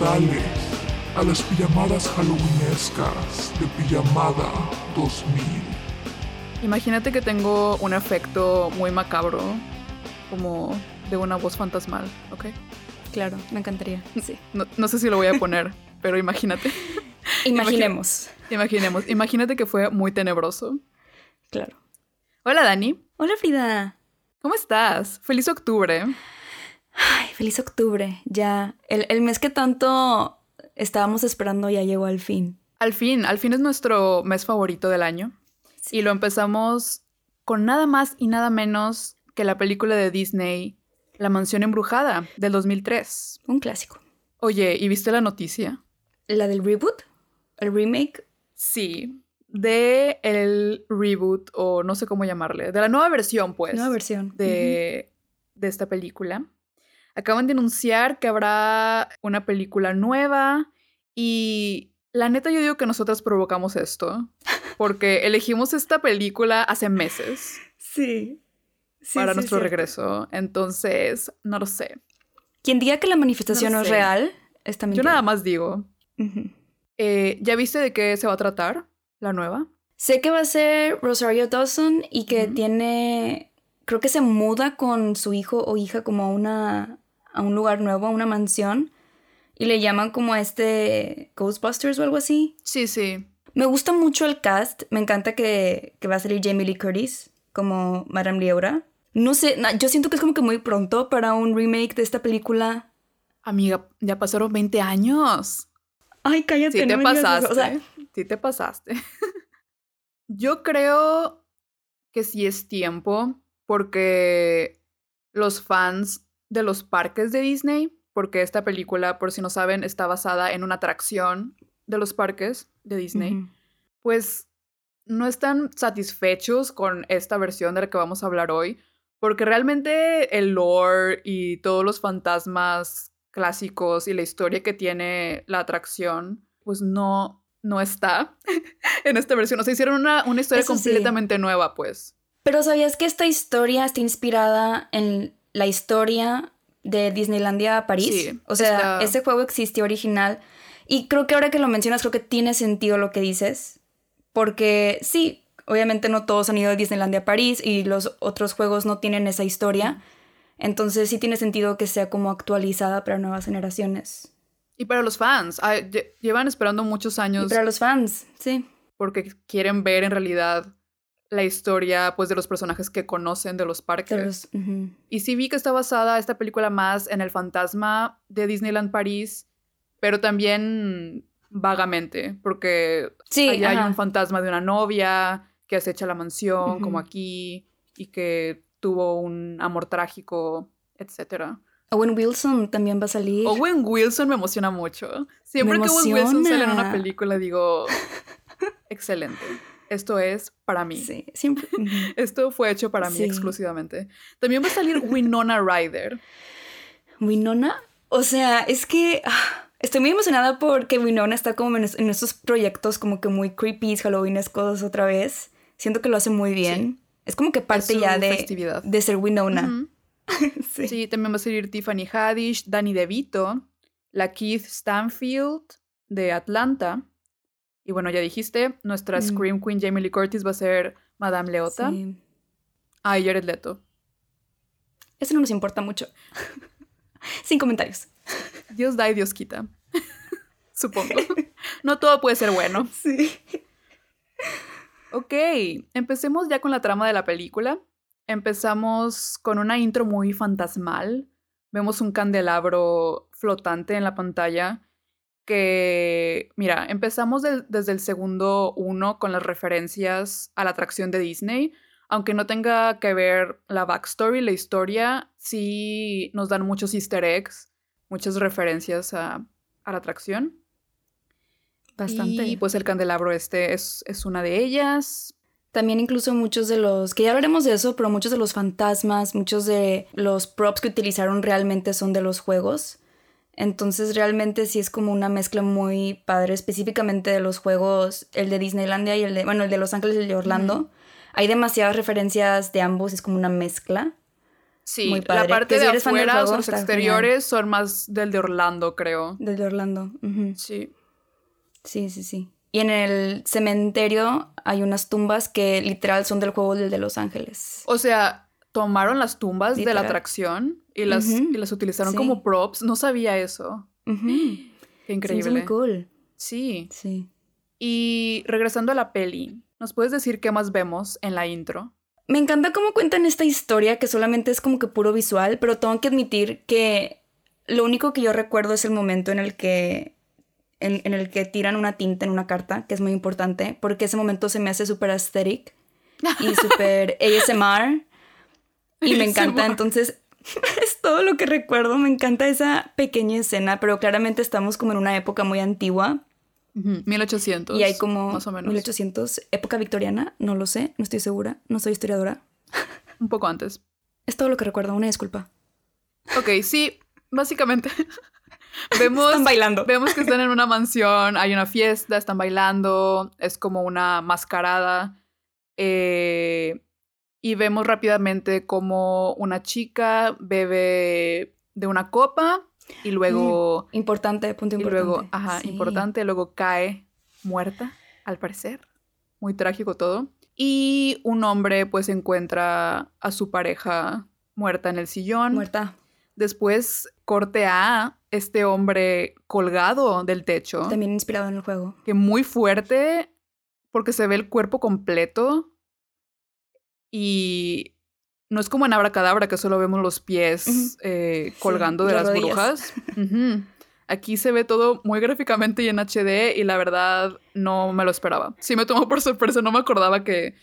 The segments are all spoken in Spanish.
Dale a las pijamadas halloweenescas de Pijamada 2000. Imagínate que tengo un efecto muy macabro, como de una voz fantasmal, ¿ok? Claro, me encantaría. Sí. No, no sé si lo voy a poner, pero imagínate. Imaginemos. Imaginemos. Imagínate que fue muy tenebroso. Claro. Hola, Dani. Hola, Frida. ¿Cómo estás? Feliz octubre. Ay, feliz octubre. Ya. El, el mes que tanto estábamos esperando ya llegó al fin. Al fin, al fin es nuestro mes favorito del año. Y lo empezamos con nada más y nada menos que la película de Disney, La Mansión Embrujada, del 2003. Un clásico. Oye, ¿y viste la noticia? ¿La del reboot? ¿El remake? Sí, de el reboot, o no sé cómo llamarle, de la nueva versión, pues. Nueva versión. De, de esta película. Acaban de anunciar que habrá una película nueva y la neta yo digo que nosotras provocamos esto porque elegimos esta película hace meses. Sí. sí para sí, nuestro regreso. Entonces, no lo sé. Quien diga que la manifestación no, No es real, está Yo mintiendo. nada más digo. Eh, ¿Ya viste de qué se va a tratar la nueva? Sé que va a ser Rosario Dawson y que tiene. Creo que se muda con su hijo o hija como a una. A un lugar nuevo, a una mansión. Y le llaman como a este Ghostbusters o algo así. Sí, sí. Me gusta mucho el cast. Me encanta que, que va a salir Jamie Lee Curtis como Madame Leora. No sé, yo siento que es como que muy pronto para un remake de esta película. Amiga, ya pasaron 20 años. Ay, cállate. Sí te no pasaste. eso. O sea, sí te pasaste. Yo creo que sí es tiempo porque los fans de los parques de Disney, porque esta película, por si no saben, está basada en una atracción de los parques de Disney, pues no están satisfechos con esta versión de la que vamos a hablar hoy, porque realmente el lore y todos los fantasmas clásicos y la historia que tiene la atracción, pues no, no está en esta versión. O sea, hicieron una, una historia Eso sí. completamente nueva, pues. Pero ¿sabías que esta historia está inspirada en la historia de Disneylandia París? Sí, o sea, está- ese juego existió original. Y creo que ahora que lo mencionas, creo que tiene sentido lo que dices. Porque sí, obviamente no todos han ido de Disneylandia París y los otros juegos no tienen esa historia. Entonces sí tiene sentido que sea como actualizada para nuevas generaciones. Y para los fans, ah, lle- llevan esperando muchos Y años para los fans, sí. porque quieren ver en realidad la historia pues de los personajes que conocen de los parques. Y sí vi que está basada esta película más en el fantasma de Disneyland París, pero también vagamente, porque Sí, allá hay un fantasma de una novia que acecha la mansión, como aquí, y que tuvo un amor trágico, etc. Owen Wilson también va a salir. Owen Wilson me emociona mucho. Siempre Me que Owen Wilson sale en una película digo, excelente. Esto es para mí. Sí, siempre. Esto fue hecho para mí Sí. exclusivamente. También va a salir Winona Ryder. Winona, o sea, es que ah, estoy muy emocionada porque Winona está como en, en estos proyectos como que muy creepy, halloweenescos otra vez. Siento que lo hace muy bien. Es como que parte ya de, festividad. de ser Winona. Sí. Sí, también va a salir Tiffany Haddish, Danny DeVito, la Keith Stanfield de Atlanta. Y bueno, ya dijiste, nuestra Mm. Scream Queen Jamie Lee Curtis va a ser Madame Leota. Sí. Ah, y Jared Leto. Eso no nos importa mucho. Sin comentarios. Dios da y Dios quita. Supongo. No todo puede ser bueno. Sí. Ok, empecemos ya con la trama de la película. Empezamos con una intro muy fantasmal. Vemos un candelabro flotante en la pantalla que, mira, empezamos desde el segundo uno con las referencias a la atracción de Disney. Aunque no tenga que ver la backstory, la historia, sí nos dan muchos easter eggs, muchas referencias a, a la atracción. Bastante. Y pues el candelabro este es, es una de ellas. También incluso muchos de los, que ya hablaremos de eso, pero muchos de los fantasmas, muchos de los props que utilizaron realmente son de los juegos. Entonces realmente sí es como una mezcla muy padre, específicamente de los juegos, el de Disneylandia y el de, bueno, el de Los Ángeles y el de Orlando. Hay demasiadas referencias de ambos, es como una mezcla. Sí, muy la padre. parte Que si de del afuera, los exteriores son más del de Orlando, creo. Del de Orlando. Sí. Sí, sí, sí. Y en el cementerio hay unas tumbas que literal son del juego del de Los Ángeles. O sea, tomaron las tumbas de la atracción y las, y las utilizaron Sí. como props. No sabía eso. Qué Sí, increíble. es muy cool. Sí. Sí. Y regresando a la peli, ¿nos puedes decir qué más vemos en la intro? Me encanta cómo cuentan esta historia que solamente es como que puro visual, pero tengo que admitir que lo único que yo recuerdo es el momento en el que en, en el que tiran una tinta en una carta, que es muy importante, porque ese momento se me hace súper aesthetic y súper ASMR y me encanta, entonces es todo lo que recuerdo, me encanta esa pequeña escena, pero claramente estamos como en una época muy antigua Ujú, 1800. y hay como Más o menos. 1800, época victoriana, no lo sé, no estoy segura, no soy historiadora. Un poco antes. Es todo lo que recuerdo, una disculpa. Ok, sí, básicamente. vemos, Están bailando. vemos que están en una mansión, hay una fiesta, están bailando, es como una mascarada. eh, y vemos rápidamente como una chica bebe de una copa y luego, Importante, punto y importante. luego, ajá, Sí. importante, luego cae muerta, al parecer. Muy trágico todo. Y un hombre pues encuentra a su pareja muerta en el sillón. Muerta. Después corte a este hombre colgado del techo, También inspirado en el juego. que muy fuerte porque se ve el cuerpo completo y no es como en Abracadabra que solo vemos los pies eh, Sí, colgando de las las rodillas. brujas. Aquí se ve todo muy gráficamente y en HD y la verdad no me lo esperaba. Sí me tomó por sorpresa, no me acordaba que,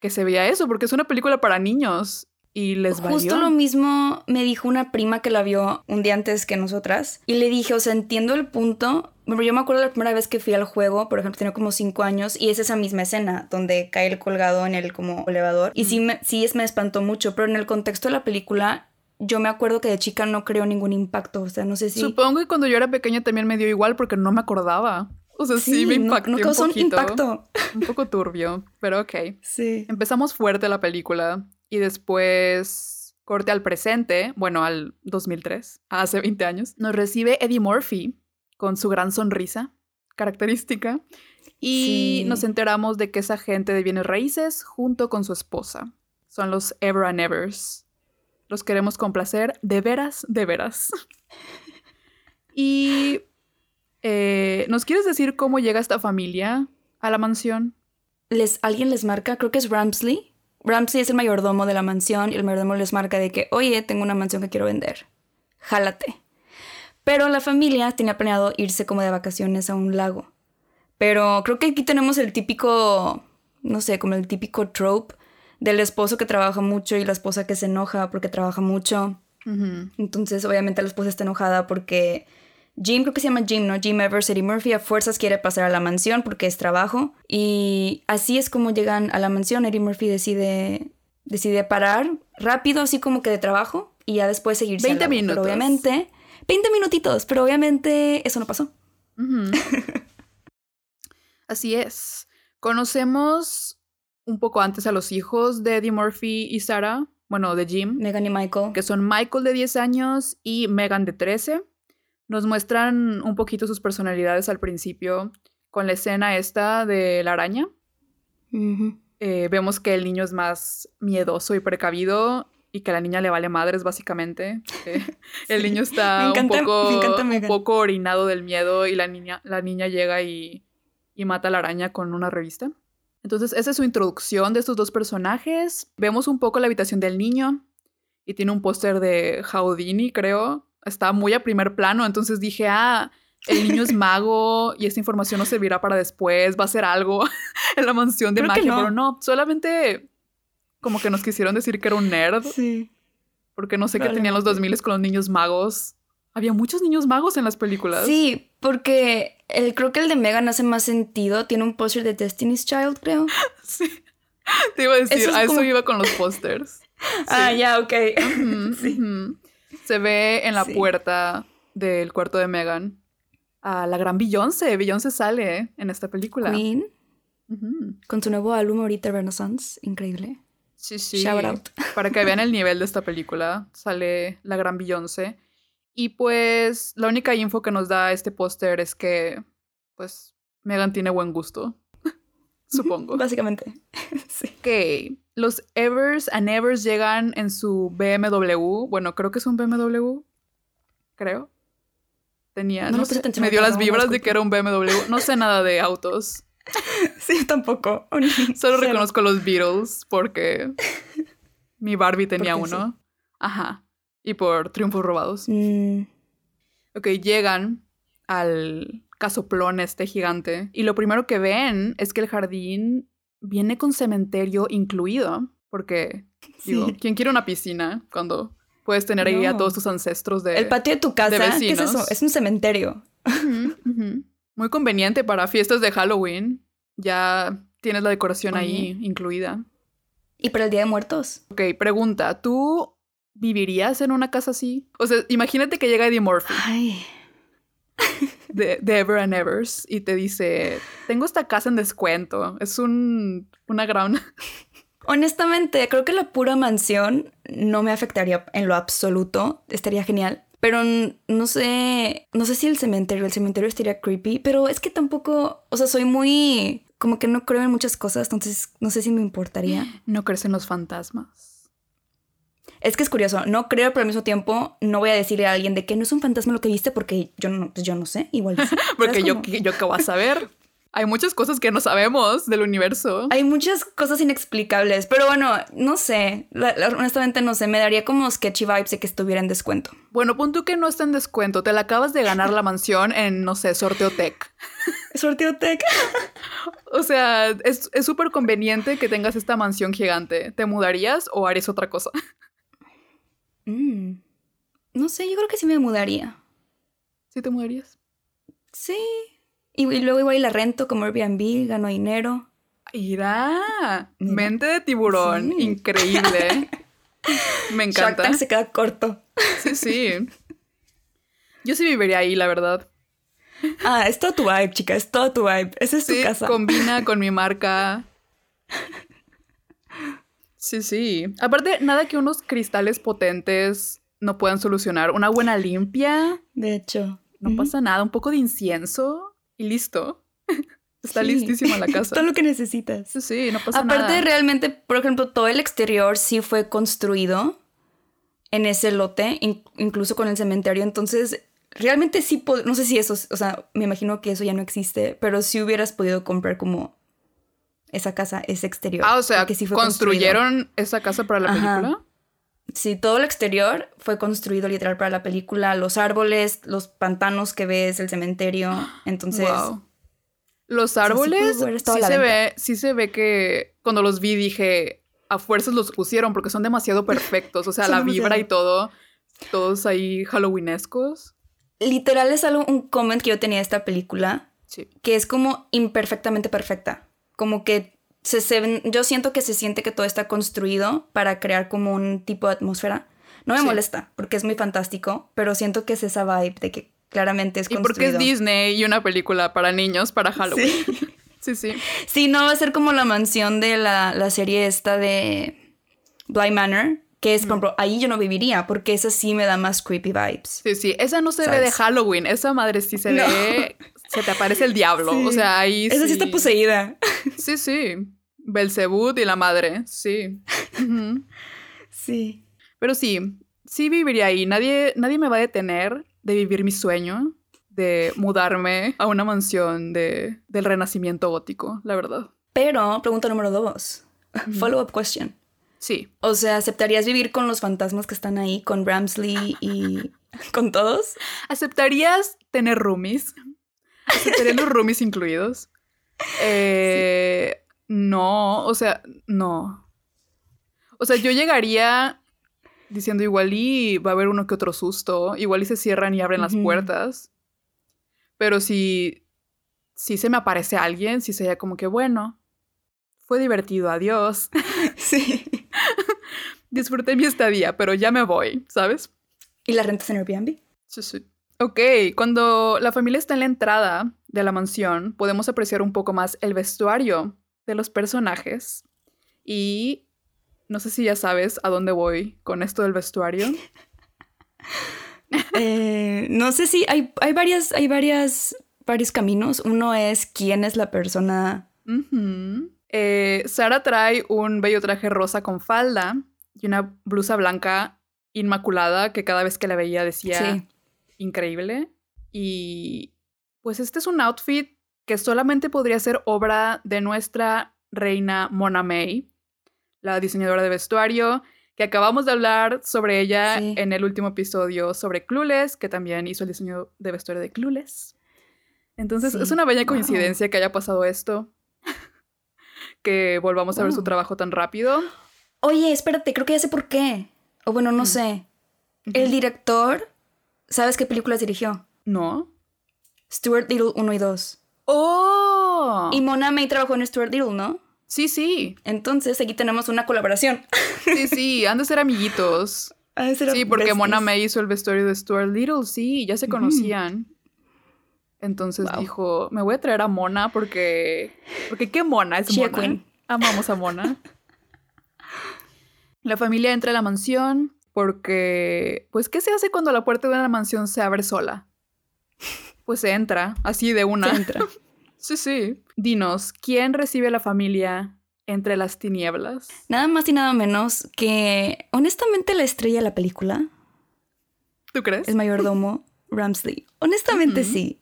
que se veía eso porque es una película para niños y les valió. Justo lo mismo me dijo una prima que la vio un día antes que nosotras. Y le dije, o sea, entiendo el punto. Bueno, yo me acuerdo la primera vez que fui al juego, por ejemplo, tenía como cinco años, y es esa misma escena donde cae el colgado en el como elevador. Y sí, me, sí es, me espantó mucho, pero en el contexto de la película, yo me acuerdo que de chica no creo ningún impacto. O sea, no sé si. Supongo que cuando yo era pequeña también me dio igual porque no me acordaba. O sea, sí, me no- impactó no, un causó un poquito. impacto. Un poco turbio, pero ok. Sí. Empezamos fuerte la película y después corte al presente, bueno, al 2003, hace 20 años. Nos recibe Eddie Murphy con su gran sonrisa característica y Sí. nos enteramos de que es agente de bienes raíces junto con su esposa. Son los Ever and Evers. Los queremos complacer de veras, de veras. y eh, ¿nos quieres decir cómo llega esta familia a la mansión? les, alguien les marca, creo que es Ramsley. Ramsley es el mayordomo de la mansión y el mayordomo les marca de que, oye, tengo una mansión que quiero vender. Jálate. Pero la familia tenía planeado irse como de vacaciones a un lago. Pero creo que aquí tenemos el típico, no sé, como el típico trope del esposo que trabaja mucho y la esposa que se enoja porque trabaja mucho. Entonces, obviamente, la esposa está enojada porque Jim, creo que se llama Jim, ¿no? Jim Evers, Eddie Murphy, a fuerzas quiere pasar a la mansión porque es trabajo. Y así es como llegan a la mansión. Eddie Murphy decide, decide parar rápido, así como que de trabajo, y ya después seguirse. al 20 lago. minutos. Pero obviamente, 20 minutitos, pero obviamente eso no pasó. Así es. Conocemos un poco antes a los hijos de Eddie Murphy y Sarah, bueno, de Jim, Megan y Michael. que son Michael de 10 años y Megan de 13. Nos muestran un poquito sus personalidades al principio con la escena esta de la araña. Eh, vemos que el niño es más miedoso y precavido y que a la niña le vale madres, básicamente. Eh, el niño está encanta- un, poco, un poco orinado del miedo y la niña, la niña llega y, y mata a la araña con una revista. Entonces, esa es su introducción de estos dos personajes. Vemos un poco la habitación del niño y tiene un póster de Houdini, creo. Está muy a primer plano, entonces dije, ah, el niño es mago y esta información nos servirá para después, va a ser algo en la mansión de Creo magia, no. pero no, solamente como que nos quisieron decir que era un nerd, Sí. porque no sé qué tenían los 2000 con los niños magos. Había muchos niños magos en las películas. Sí, porque el, creo que el de Megan hace más sentido. Tiene un póster de Destiny's Child, creo. Sí. Te iba a decir, Eso es a eso como- iba con los pósters. Ah, ya, ok. Sí. Se ve en la Sí. puerta del cuarto de Megan a la gran Beyoncé. Beyoncé sale en esta película. Queen, con su nuevo álbum ahorita, Renaissance. Increíble. Sí, sí. Shout out. Para que vean el nivel de esta película, sale la gran Beyoncé. Y pues la única info que nos da este póster es que, pues, Megan tiene buen gusto. Supongo. Básicamente. sí. Ok, los Evers and Evers llegan en su BMW. Bueno, creo que es un BMW. Creo. Tenía. No sé, me dio las vibras de que era un BMW. No sé nada de autos. Sí, tampoco. Solo reconozco los Beatles porque mi Barbie tenía Porque sí. uno. Ajá. Y por triunfos robados. Mm, Ok, llegan al casoplón este gigante y lo primero que ven es que el jardín viene con cementerio incluido. Porque, digo, Sí. ¿quién quiere una piscina cuando puedes tener ahí a todos tus ancestros de... El patio de tu casa, ¿qué es eso? Es un cementerio. Muy conveniente para fiestas de Halloween. Ya tienes la decoración ahí incluida. ¿Y para el Día de Muertos? Ok, pregunta, ¿tú vivirías en una casa así? O sea, imagínate que llega Eddie Murphy Ay. de, de Ever and Evers y te dice, tengo esta casa en descuento. Es un, una gran... Honestamente, creo que la pura mansión no me afectaría en lo absoluto. Estaría genial. Pero no sé, no sé si el cementerio, el cementerio estaría creepy, pero es que tampoco, o sea, soy muy, como que no creo en muchas cosas, entonces no sé si me importaría. No crees en los fantasmas. Es que es curioso, no creo, pero al mismo tiempo no voy a decirle a alguien de que no es un fantasma lo que viste porque yo no, pues yo no sé, igual. Porque ¿Sabes yo, yo qué voy a saber. Hay muchas cosas que no sabemos del universo. Hay muchas cosas inexplicables, pero bueno, no sé, la- la- honestamente no sé, me daría como sketchy vibes de que estuviera en descuento. Bueno, pon tú que no está en descuento. Te la acabas de ganar la mansión en, no sé, Sorteo Tech. Sorteo tech. O sea, es es súper conveniente que tengas esta mansión gigante. ¿Te mudarías o harías otra cosa? Mm. No sé, yo creo que sí me mudaría. ¿Sí te mudarías? Sí. Y, y luego igual la rento como Airbnb, gano dinero. Irá. Mente de tiburón. Sí. Increíble. Me Shark encanta. Tank se queda corto. Sí, sí. Yo sí viviría ahí, la verdad. Ah, es todo tu vibe, chica, es todo tu vibe. Esa es tu Sí, casa. combina con mi marca. Sí, sí. Aparte, nada que unos cristales potentes no puedan solucionar. Una buena limpia, De hecho. no pasa nada. Un poco de incienso y listo. Está Sí. listísima la casa. todo lo que necesitas. Sí, no pasa Aparte, nada. realmente, por ejemplo, todo el exterior sí fue construido en ese lote, in- incluso con el cementerio. Entonces, realmente sí, no sé si eso, o sea, me imagino que eso ya no existe, pero sí hubieras podido comprar como esa casa, ese exterior. Ah, o sea, porque sí fue construido. construyeron esa casa para la Ajá. película. Sí, todo el exterior fue construido literal para la película. Los árboles, los pantanos que ves, el cementerio. Entonces, Wow. Los sea, sí pudo árboles sí, se ve, sí se ve que cuando los vi dije, a fuerzas los pusieron porque son demasiado perfectos. O sea, la vibra y todo, todos ahí halloweenescos. literal es algo, un comment que yo tenía de esta película, Sí. que es como imperfectamente perfecta. Como que se, se- yo siento que se siente que todo está construido para crear como un tipo de atmósfera. No me Sí. molesta, porque es muy fantástico, pero siento que es esa vibe de que claramente es Y construido. porque es Disney y una película para niños para Halloween. Sí. Sí, sí. Sí, no va a ser como la mansión de la, la serie esta de Bly Manor, que es, por ejemplo, ahí yo no viviría, porque esa sí me da más creepy vibes. Sí, sí. Esa no se ve de. Halloween. Esa madre sí se No. ve. Se te aparece el diablo. Sí. O sea, ahí Esa sí está poseída. Sí, sí. Belzebut y la madre. Sí. Sí. Pero sí, sí viviría ahí. Nadie, nadie me va a detener de vivir mi sueño de mudarme a una mansión de, del renacimiento gótico, la verdad. Pero, pregunta número dos. Follow-up question. Sí. O sea, ¿aceptarías vivir con los fantasmas que están ahí, con Ramsley y con todos? ¿Aceptarías tener roomies? ¿Aceptarías los roomies incluidos? Eh, No, o sea, no. O sea, yo llegaría diciendo igual y va a haber uno que otro susto, igual y se cierran y abren las puertas. Pero si, si se me aparece alguien, si sería como que, bueno, fue divertido, adiós. Sí. Disfruté mi estadía, pero ya me voy, ¿sabes? ¿Y la rentas en Airbnb? Sí, sí. Ok, cuando la familia está en la entrada de la mansión, podemos apreciar un poco más el vestuario de los personajes y No sé si ya sabes a dónde voy con esto del vestuario. Eh, no sé si hay, hay varias, hay varias, varios caminos. Uno es quién es la persona. Eh, Sara trae un bello traje rosa con falda y una blusa blanca inmaculada que cada vez que la veía decía increíble. Y pues este es un outfit que solamente podría ser obra de nuestra reina Mona May, la diseñadora de vestuario, que acabamos de hablar sobre ella en el último episodio sobre Clueless, que también hizo el diseño de vestuario de Clueless. Entonces es una bella coincidencia que haya pasado esto, que volvamos a ver su trabajo tan rápido. Oye, espérate, creo que ya sé por qué. O bueno, no mm. sé. El director, ¿sabes qué películas dirigió? No. Stuart Little 1 y 2. ¡Oh! Y Mona May trabajó en Stuart Little, ¿no? Sí, sí. Entonces aquí tenemos una colaboración. Sí, sí, han de ser amiguitos. sí, porque Mona May hizo el vestuario de Stuart Little, sí, ya se conocían. Entonces dijo, me voy a traer a Mona porque... Porque qué Mona es Mona. Amamos a Mona. La familia entra a la mansión porque... Pues, ¿qué se hace cuando la puerta de una mansión se abre sola? Pues se entra, así de una. entra. sí, sí. Dinos, ¿quién recibe a la familia entre las tinieblas? Nada más y nada menos que, honestamente, la estrella de la película. ¿Tú crees? El mayordomo Ramsley. Honestamente, sí.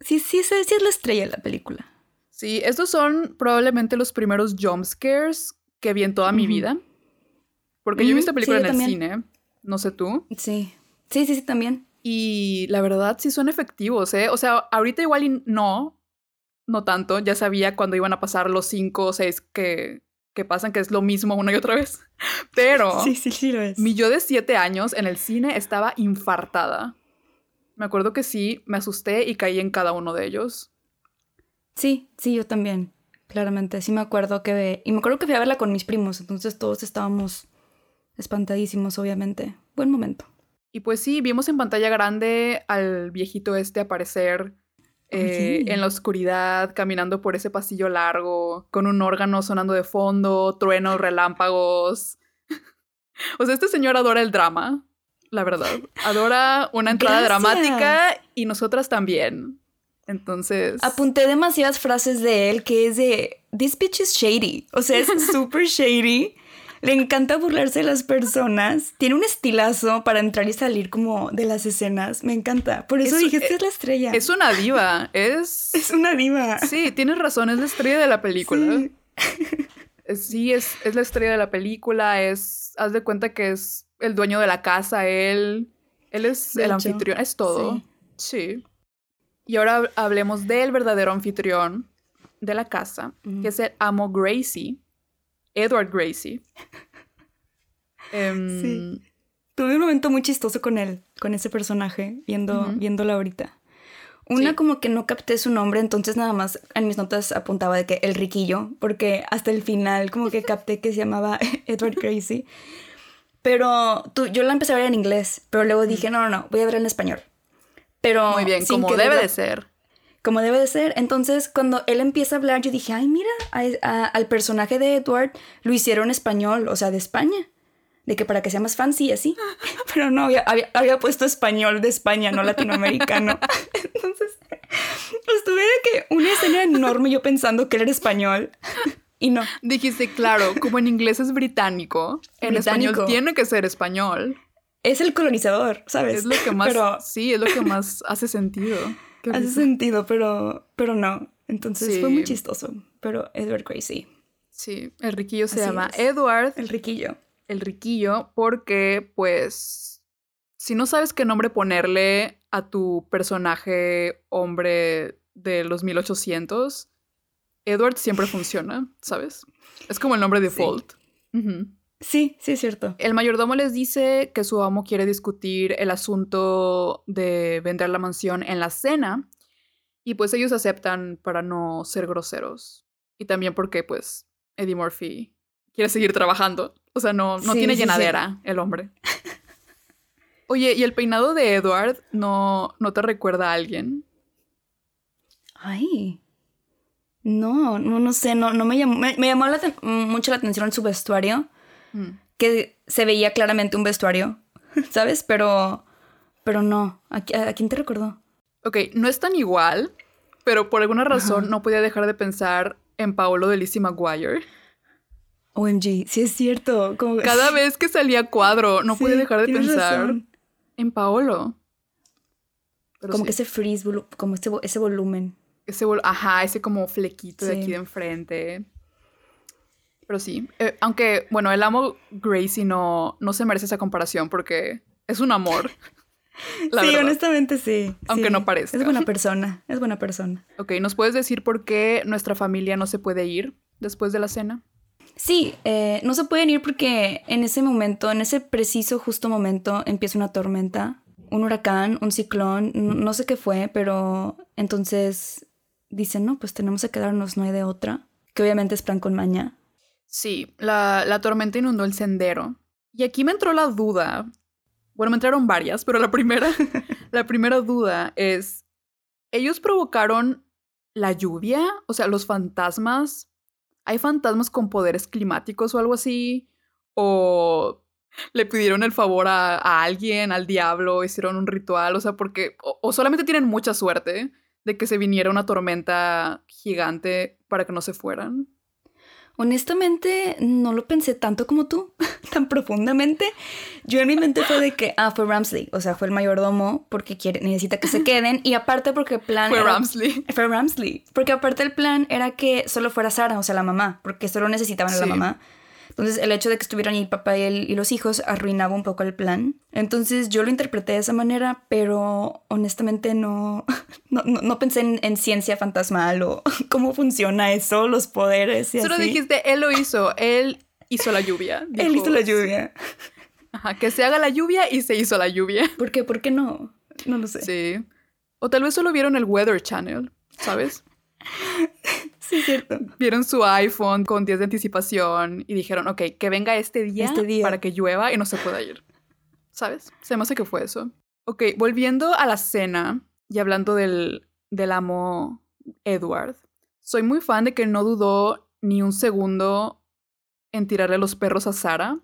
Sí, sí, sí, sí es la estrella de la película. Sí, estos son probablemente los primeros jump scares que vi en toda mi vida. Porque yo vi esta película en el cine. No sé tú. Sí. Sí, sí, sí, también. Y la verdad sí son efectivos, ¿eh? O sea, ahorita igual no, no tanto. Ya sabía cuando iban a pasar los cinco o seis que, que pasan, que es lo mismo una y otra vez. Pero sí, sí, sí lo es. mi yo de siete años en el cine estaba infartada. Me acuerdo que sí, me asusté y caí en cada uno de ellos. Sí, sí, yo también. Claramente, sí me acuerdo que... Y me acuerdo que fui a verla con mis primos, entonces todos estábamos espantadísimos, obviamente. Buen momento. Y pues sí, vimos en pantalla grande al viejito este aparecer eh, en la oscuridad, caminando por ese pasillo largo, con un órgano sonando de fondo, truenos, relámpagos. o sea, este señor adora el drama, la verdad. Adora una entrada dramática y nosotras también. Entonces. Apunté demasiadas frases de él que es de. This bitch is shady. O sea, es súper shady. Le encanta burlarse de las personas. Tiene un estilazo para entrar y salir como de las escenas. Me encanta. Por eso dije, esta es la estrella. Es una diva. Es. Es una diva. Sí, tienes razón. Es la estrella de la película. Sí, es, es, la estrella de la película. Es. Haz de cuenta que es el dueño de la casa. Él. Él es el anfitrión. Es todo. Sí. Y ahora hablemos del verdadero anfitrión de la casa, que es el amo Gracie Edward Gracie. Em, sí. Tuve un momento muy chistoso con él, con ese personaje, viendo, viéndolo ahorita. Una como que no capté su nombre, entonces nada más en mis notas apuntaba de que el riquillo, porque hasta el final como que capté que se llamaba Edward Gracie. Pero tú, yo la empecé a ver en inglés, pero luego dije, no, no, no, voy a ver en español. Pero Muy bien, como debe de ser como debe de ser. Entonces, cuando él empieza a hablar, yo dije, ay, mira, al personaje de Edward lo hicieron español, o sea, de España. De que para que sea más fancy así. Pero no, había, había, puesto español de España, no latinoamericano. Entonces, estuve de que una escena enorme yo pensando que él era español. Y no. Dijiste, claro, como en inglés es británico, en español tiene que ser español. Es el colonizador, ¿sabes? Es lo que más, sí, es lo que más hace sentido. Hace sentido, pero, pero no. Entonces fue muy chistoso. Pero Edward Crazy. Sí, el riquillo se llama Edward. El riquillo. El riquillo, porque, pues, si no sabes qué nombre ponerle a tu personaje hombre de los 1800, Edward siempre funciona, ¿sabes? Es como el nombre default. Sí, sí, es cierto. El mayordomo les dice que su amo quiere discutir el asunto de vender la mansión en la cena y pues ellos aceptan para no ser groseros. Y también porque pues Eddie Murphy quiere seguir trabajando. O sea, no, no tiene llenadera el hombre. Oye, ¿y el peinado de Edward no, no te recuerda a alguien? Ay. No, no, no sé, no, no me llamó, me, llamó mucho la atención su vestuario Mm. que se veía claramente un vestuario, ¿sabes? Pero, pero no. ¿A, qui- a quién te recordó? Ok, no es tan igual, pero por alguna razón Ajá. no podía dejar de pensar en Paolo de Lizzie McGuire. OMG, sí es cierto. Como, Cada vez que salía cuadro, no Sí, podía dejar de pensar razón. en Paolo. Pero Como sí, que ese volu- como ese, ese volumen. ese vol- ajá, ese como flequito de aquí de enfrente. Pero sí, eh, aunque, bueno, el amo Gracie no, no se merece esa comparación porque es un amor. La sí, verdad. honestamente sí. Aunque sí. no parezca. Es buena persona, es buena persona. Ok, ¿nos puedes decir por qué nuestra familia no se puede ir después de la cena? Sí, eh, no se pueden ir porque en ese momento, en ese preciso justo momento, empieza una tormenta, un huracán, un ciclón, no sé qué fue, pero entonces dicen, no, pues tenemos que quedarnos, no hay de otra. Que obviamente es plan con maña. Sí, la, la tormenta inundó el sendero. Y aquí me entró la duda. Bueno, me entraron varias, pero la primera, la primera duda es, ¿ellos provocaron la lluvia? O sea, los fantasmas. ¿Hay fantasmas con poderes climáticos o algo así? ¿O le pidieron el favor a, a alguien, al diablo, hicieron un ritual? O sea, porque... O, o solamente tienen mucha suerte de que se viniera una tormenta gigante para que no se fueran. Honestamente, no lo pensé tanto como tú, tan profundamente. Yo en mi mente fue de que, ah, fue Ramsley, o sea, fue el mayordomo porque quiere, necesita que se queden y aparte porque el plan... Fue era- Ramsley. Fue Ramsley. Porque aparte el plan era que solo fuera Sara, o sea, la mamá, porque solo necesitaban a la mamá. Entonces el hecho de que estuvieran ahí el papá y, el- y los hijos arruinaba un poco el plan. Entonces yo lo interpreté de esa manera, pero honestamente no, no, no- no pensé en, en ciencia fantasmal o cómo funciona eso, los poderes y Solo así. dijiste, él lo hizo, él hizo la lluvia. Él hizo la lluvia. Ajá, que se haga la lluvia y se hizo la lluvia. ¿Por qué? ¿Por qué no? No lo sé. Sí. O tal vez solo vieron el Weather Channel, ¿sabes? Sí, es cierto. Vieron su iPhone con días de anticipación y dijeron, ok, que venga este día, Este día. para que llueva y no se pueda ir. ¿Sabes? Se me hace que fue eso. Ok, volviendo a la cena y hablando del, del amo Edward, soy muy fan de que no dudó ni un segundo en tirarle los perros a Sara.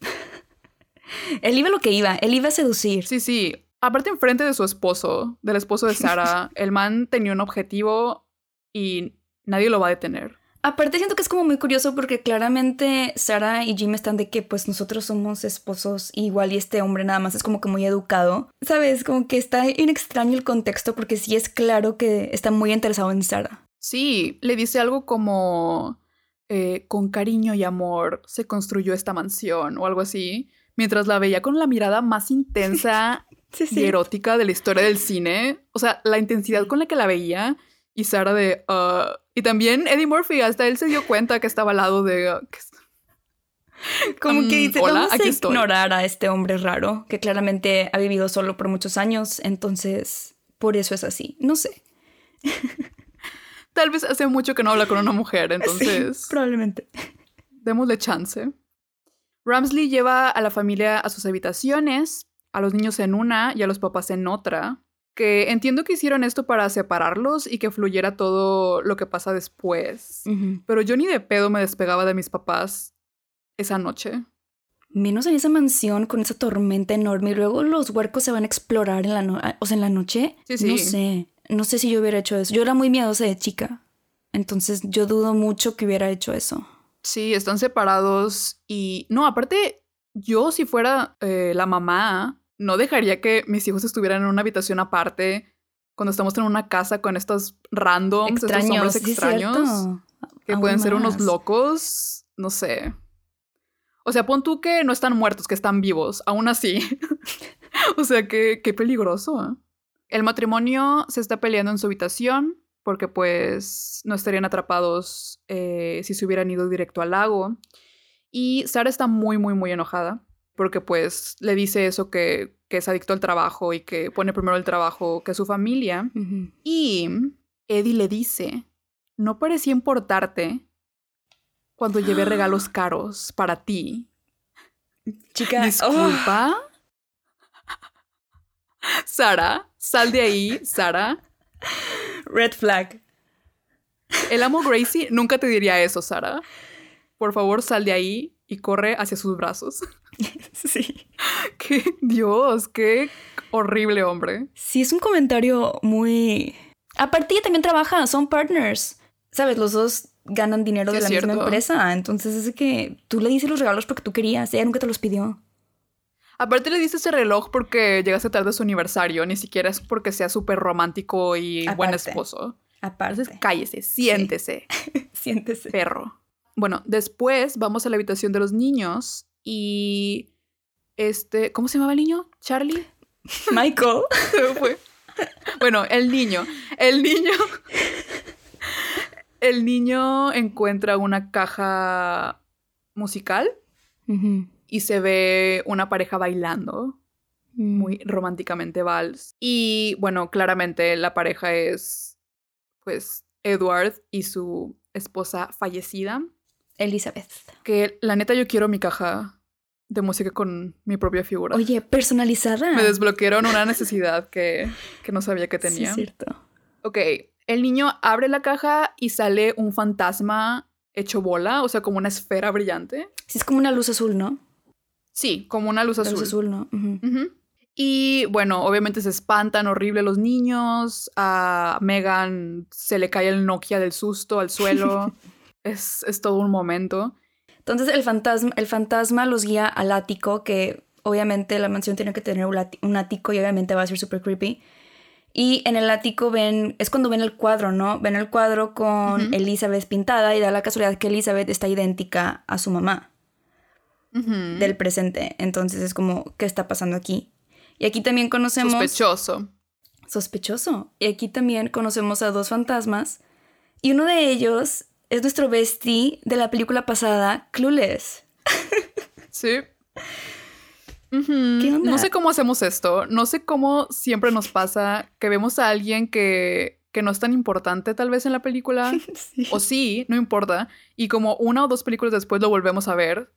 Él iba lo que iba, él iba a seducir. Sí, sí. Aparte enfrente de su esposo, del esposo de Sara, el man tenía un objetivo y nadie lo va a detener. Aparte siento que es como muy curioso porque claramente Sara y Jim están de que pues nosotros somos esposos igual y este hombre nada más es como que muy educado. ¿Sabes? Como que está en extraño el contexto porque sí es claro que está muy interesado en Sara. Sí, le dice algo como eh, con cariño y amor se construyó esta mansión o algo así, mientras la veía con la mirada más intensa Sí, y erótica de la historia del cine. O sea, la intensidad con la que la veía y Sara de... "Ah", y también Eddie Murphy, hasta él se dio cuenta que estaba al lado de... "Ah, ¿qué es- Como que dice, hola, vamos a aquí estoy. ignorar a este hombre raro que claramente ha vivido solo por muchos años, entonces por eso es así. No sé. Tal vez hace mucho que no habla con una mujer, entonces... Sí, probablemente. Démosle chance. Ramsley lleva a la familia a sus habitaciones, a los niños en una y a los papás en otra. Que entiendo que hicieron esto para separarlos y que fluyera todo lo que pasa después. Pero yo ni de pedo me despegaba de mis papás esa noche. Menos en esa mansión con esa tormenta enorme y luego los huercos se van a explorar en la, no- o sea, en la noche. Sí, sí. No sé, no sé si yo hubiera hecho eso. Yo era muy miedosa de chica, entonces yo dudo mucho que hubiera hecho eso. Sí, están separados y... No, aparte, yo si fuera eh, la mamá, no dejaría que mis hijos estuvieran en una habitación aparte cuando estamos en una casa con estos randoms, estos Extraños, hombres sí, es extraños. que pueden ser unos locos, no sé. O sea, pon tú que no están muertos, que están vivos, aún así. o sea, que qué peligroso. ¿eh? El matrimonio se está peleando en su habitación porque pues no estarían atrapados eh, si se hubieran ido directo al lago. Y Sara está muy, muy, muy enojada porque pues le dice eso que, que es adicto al trabajo y que pone primero el trabajo que su familia. Y Eddie le dice, no parecía importarte cuando llevé regalos caros para ti. Chica, oh, Disculpa. Sara, sal de ahí, Sara. red flag. El amo Gracie nunca te diría eso, Sara. Por favor, sal de ahí. y corre hacia sus brazos. Sí. ¡Qué Dios! ¡Qué horrible hombre! Sí, es un comentario muy... Aparte ella también trabaja, son partners. ¿Sabes? Los dos ganan dinero Sí, de la misma cierto. empresa. Entonces es que tú le dices los regalos porque tú querías. Ella nunca te los pidió. Aparte le diste ese reloj porque llegaste tarde a su aniversario, ni siquiera es porque sea súper romántico y buen esposo. Aparte. Entonces cállese, siéntese, Siéntese. perro. Bueno, después vamos a la habitación de los niños y este, ¿cómo se llamaba el niño? Charlie. Michael. Se me fue. Bueno, el niño. El niño. El niño encuentra una caja musical y se ve una pareja bailando Mm. muy románticamente vals. Y bueno, claramente la pareja es pues Edward y su esposa fallecida. Elizabeth. Que la neta yo quiero mi caja de música con mi propia figura. Oye, personalizada. Me desbloquearon una necesidad que, que no sabía que Sí, tenía. es cierto. Ok, el niño abre la caja y sale un fantasma hecho bola, o sea, como una esfera brillante. Sí, es como una luz azul, ¿no? Sí, como una luz azul. Luz azul, ¿no? Y bueno, obviamente se espantan horrible los niños. A Megan se le cae el Nokia del susto al suelo. es, es todo un momento. Entonces el fantasma, el fantasma los guía al ático, que obviamente la mansión tiene que tener un, ático y obviamente va a ser súper creepy. Y en el ático ven, es cuando ven el cuadro, ¿no? Ven el cuadro con. Elizabeth pintada y da la casualidad que Elizabeth está idéntica a su mamá del presente. Entonces es como, ¿qué está pasando aquí? Y aquí también conocemos... Sospechoso. Sospechoso. Y aquí también conocemos a dos fantasmas. Y uno de ellos es nuestro bestie de la película pasada, Clueless. Sí. ¿Qué onda? No sé cómo hacemos esto. No sé cómo siempre nos pasa que vemos a alguien que, que no es tan importante tal vez en la película. Sí. o sí, no importa. Y como una o dos películas después lo volvemos a ver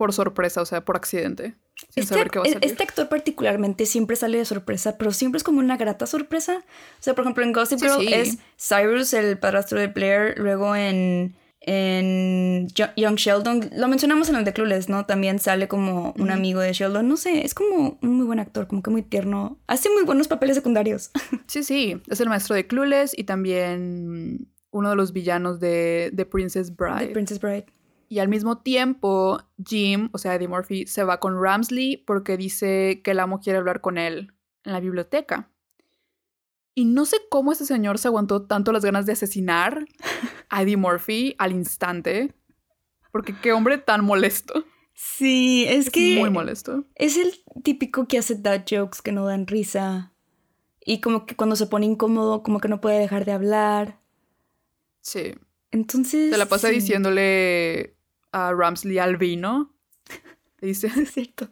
por sorpresa, o sea, por accidente. Sin Este, saber qué va a e- salir. este actor particularmente siempre sale de sorpresa, pero siempre es como una grata sorpresa. O sea, por ejemplo, en Gossip Girl sí. es Cyrus, el padrastro de Blair, luego en, en Yo- Young Sheldon, lo mencionamos en el de Clueless, ¿no? También sale como un amigo de Sheldon, no sé, es como un muy buen actor, como que muy tierno. Hace muy buenos papeles secundarios. Sí, sí. Es el maestro de Clueless y también uno de los villanos de The Princess Bride. De Princess Bride. Y al mismo tiempo, Jim, o sea, Eddie Murphy, se va con Ramsley porque dice que el amo quiere hablar con él en la biblioteca. Y no sé cómo ese señor se aguantó tanto las ganas de asesinar a Eddie Murphy al instante. Porque qué hombre tan molesto. Sí, es Es que muy molesto. es el típico que hace dad jokes que no dan risa. Y como que cuando se pone incómodo, como que no puede dejar de hablar. Sí. Entonces. Se la pasa sí. diciéndole a Ramsley albino. Le dice Es cierto.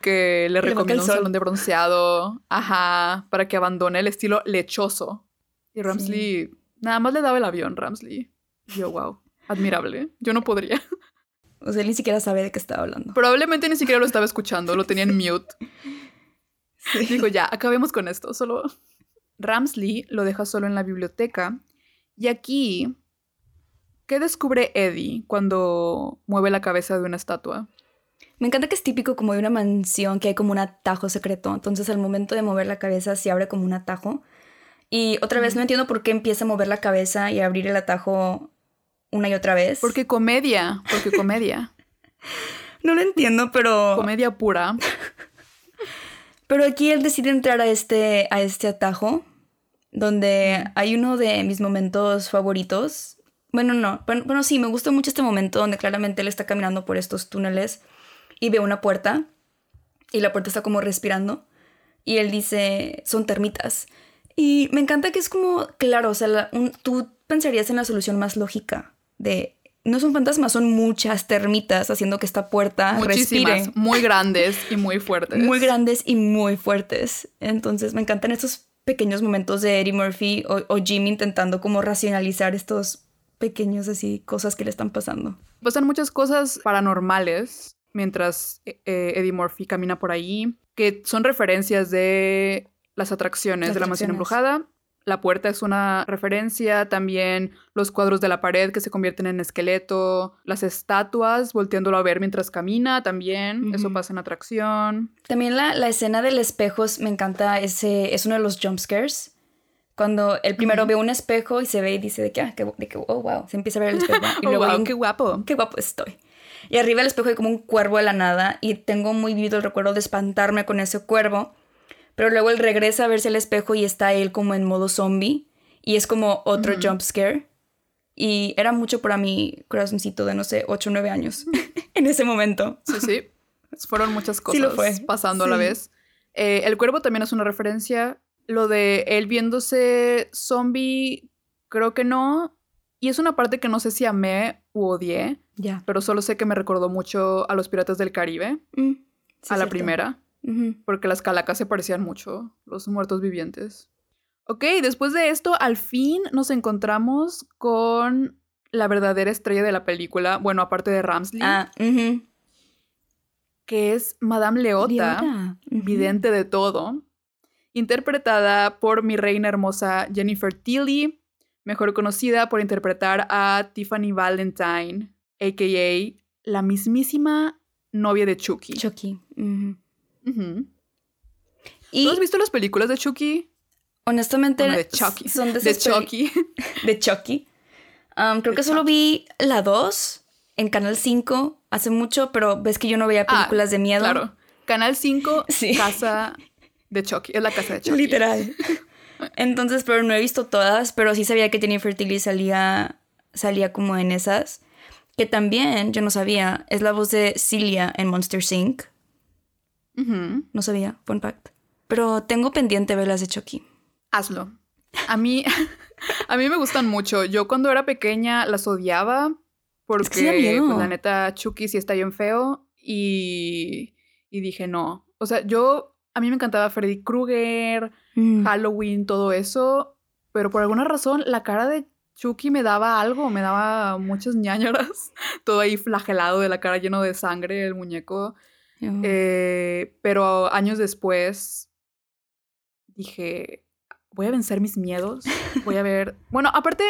que le recomienda un salón de bronceado. Ajá. Para que abandone el estilo lechoso. Y Ramsley nada más le daba el avión, Ramsley. Yo, wow. Admirable. Yo no podría. O sea, él ni siquiera sabe de qué estaba hablando. Probablemente ni siquiera lo estaba escuchando. Lo tenía en mute. Dijo, ya, acabemos con esto. Solo. Ramsley lo deja solo en la biblioteca. Y aquí. ¿Qué descubre Eddie cuando mueve la cabeza de una estatua? Me encanta que es típico como de una mansión que hay como un atajo secreto. Entonces, al momento de mover la cabeza, se abre como un atajo. Y otra vez, no entiendo por qué empieza a mover la cabeza y a abrir el atajo una y otra vez. Porque comedia. Porque comedia. No lo entiendo, pero. comedia pura. Pero aquí él decide entrar a este, a este atajo, donde hay uno de mis momentos favoritos. Bueno, no, bueno, bueno, sí, me gusta mucho este momento donde claramente él está caminando por estos túneles y ve una puerta y la puerta está como respirando y él dice, son termitas. Y me encanta que es como, claro, o sea, la- un- tú pensarías en la solución más lógica de, no son fantasmas, son muchas termitas haciendo que esta puerta Muchísimas. respire Muy grandes y muy fuertes. muy grandes y muy fuertes. Entonces me encantan estos pequeños momentos de Eddie Murphy o, o Jim intentando como racionalizar estos pequeños así cosas que le están pasando. Pasan muchas cosas paranormales mientras eh, eh, Eddie Murphy camina por ahí, que son referencias de las atracciones Las de la mansión embrujada la puerta es una referencia, también los cuadros de la pared que se convierten en esqueleto, las estatuas volteándolo a ver mientras camina, también, eso pasa en atracción. También la, la escena del espejo es- me encanta, ese, es uno de los jump scares. Cuando el primero ve un espejo y se ve y dice de que, ah, que, de que, oh, wow, se empieza a ver el espejo. Y luego wow, un- qué guapo. qué guapo estoy. Y arriba del espejo hay como un cuervo de la nada y tengo muy vivido el recuerdo de espantarme con ese cuervo. Pero luego él regresa a verse al espejo y está él como en modo zombie y es como otro Ujú. jump scare. Y era mucho para mi corazoncito de, no sé, 8 o 9 años en ese momento. Sí, sí. Fueron muchas cosas Sí lo fue. pasando a la vez. Eh, el cuervo también es una referencia. Lo de él viéndose zombie, creo que no. Y es una parte que no sé si amé u odié, Ya. pero solo sé que me recordó mucho a los Piratas del Caribe, Mm, sí, a la cierto. primera, porque las calacas se parecían mucho, los muertos vivientes. Ok, después de esto, al fin nos encontramos con la verdadera estrella de la película, bueno, aparte de Ramsley, Ah, que es Madame Leota. Vidente de todo, interpretada por mi reina hermosa Jennifer Tilly, mejor conocida por interpretar a Tiffany Valentine, a.k.a. la mismísima novia de Chucky. Chucky. Y ¿Tú has visto las películas de Chucky? honestamente Bueno, de Chucky. son de, De Chucky. de Chucky. Um, creo De que solo vi la 2 en Canal 5 hace mucho, pero ves que yo no veía Ah, películas de miedo. Claro. Canal 5, Sí. Casa de Chucky. Es la casa de Chucky. Literal. Entonces, pero no he visto todas, pero sí sabía que Jennifer Tilly salía, salía como en esas. Que también, yo no sabía, es la voz de Celia en Monster Inc. Ujú. No sabía, fun fact. Pero tengo pendiente ver las de Chucky. Hazlo. A mí, a mí me gustan mucho. Yo cuando era pequeña las odiaba porque Es que pues, la neta Chucky sí está bien feo y, y dije no. O sea, yo a mí me encantaba Freddy Krueger, Mm. Halloween, todo eso, pero por alguna razón la cara de Chucky me daba algo, me daba muchas ñañaras, todo ahí flagelado de la cara lleno de sangre, el muñeco. Yo- Eh, pero años después dije, voy a vencer mis miedos, voy a ver... Bueno, aparte,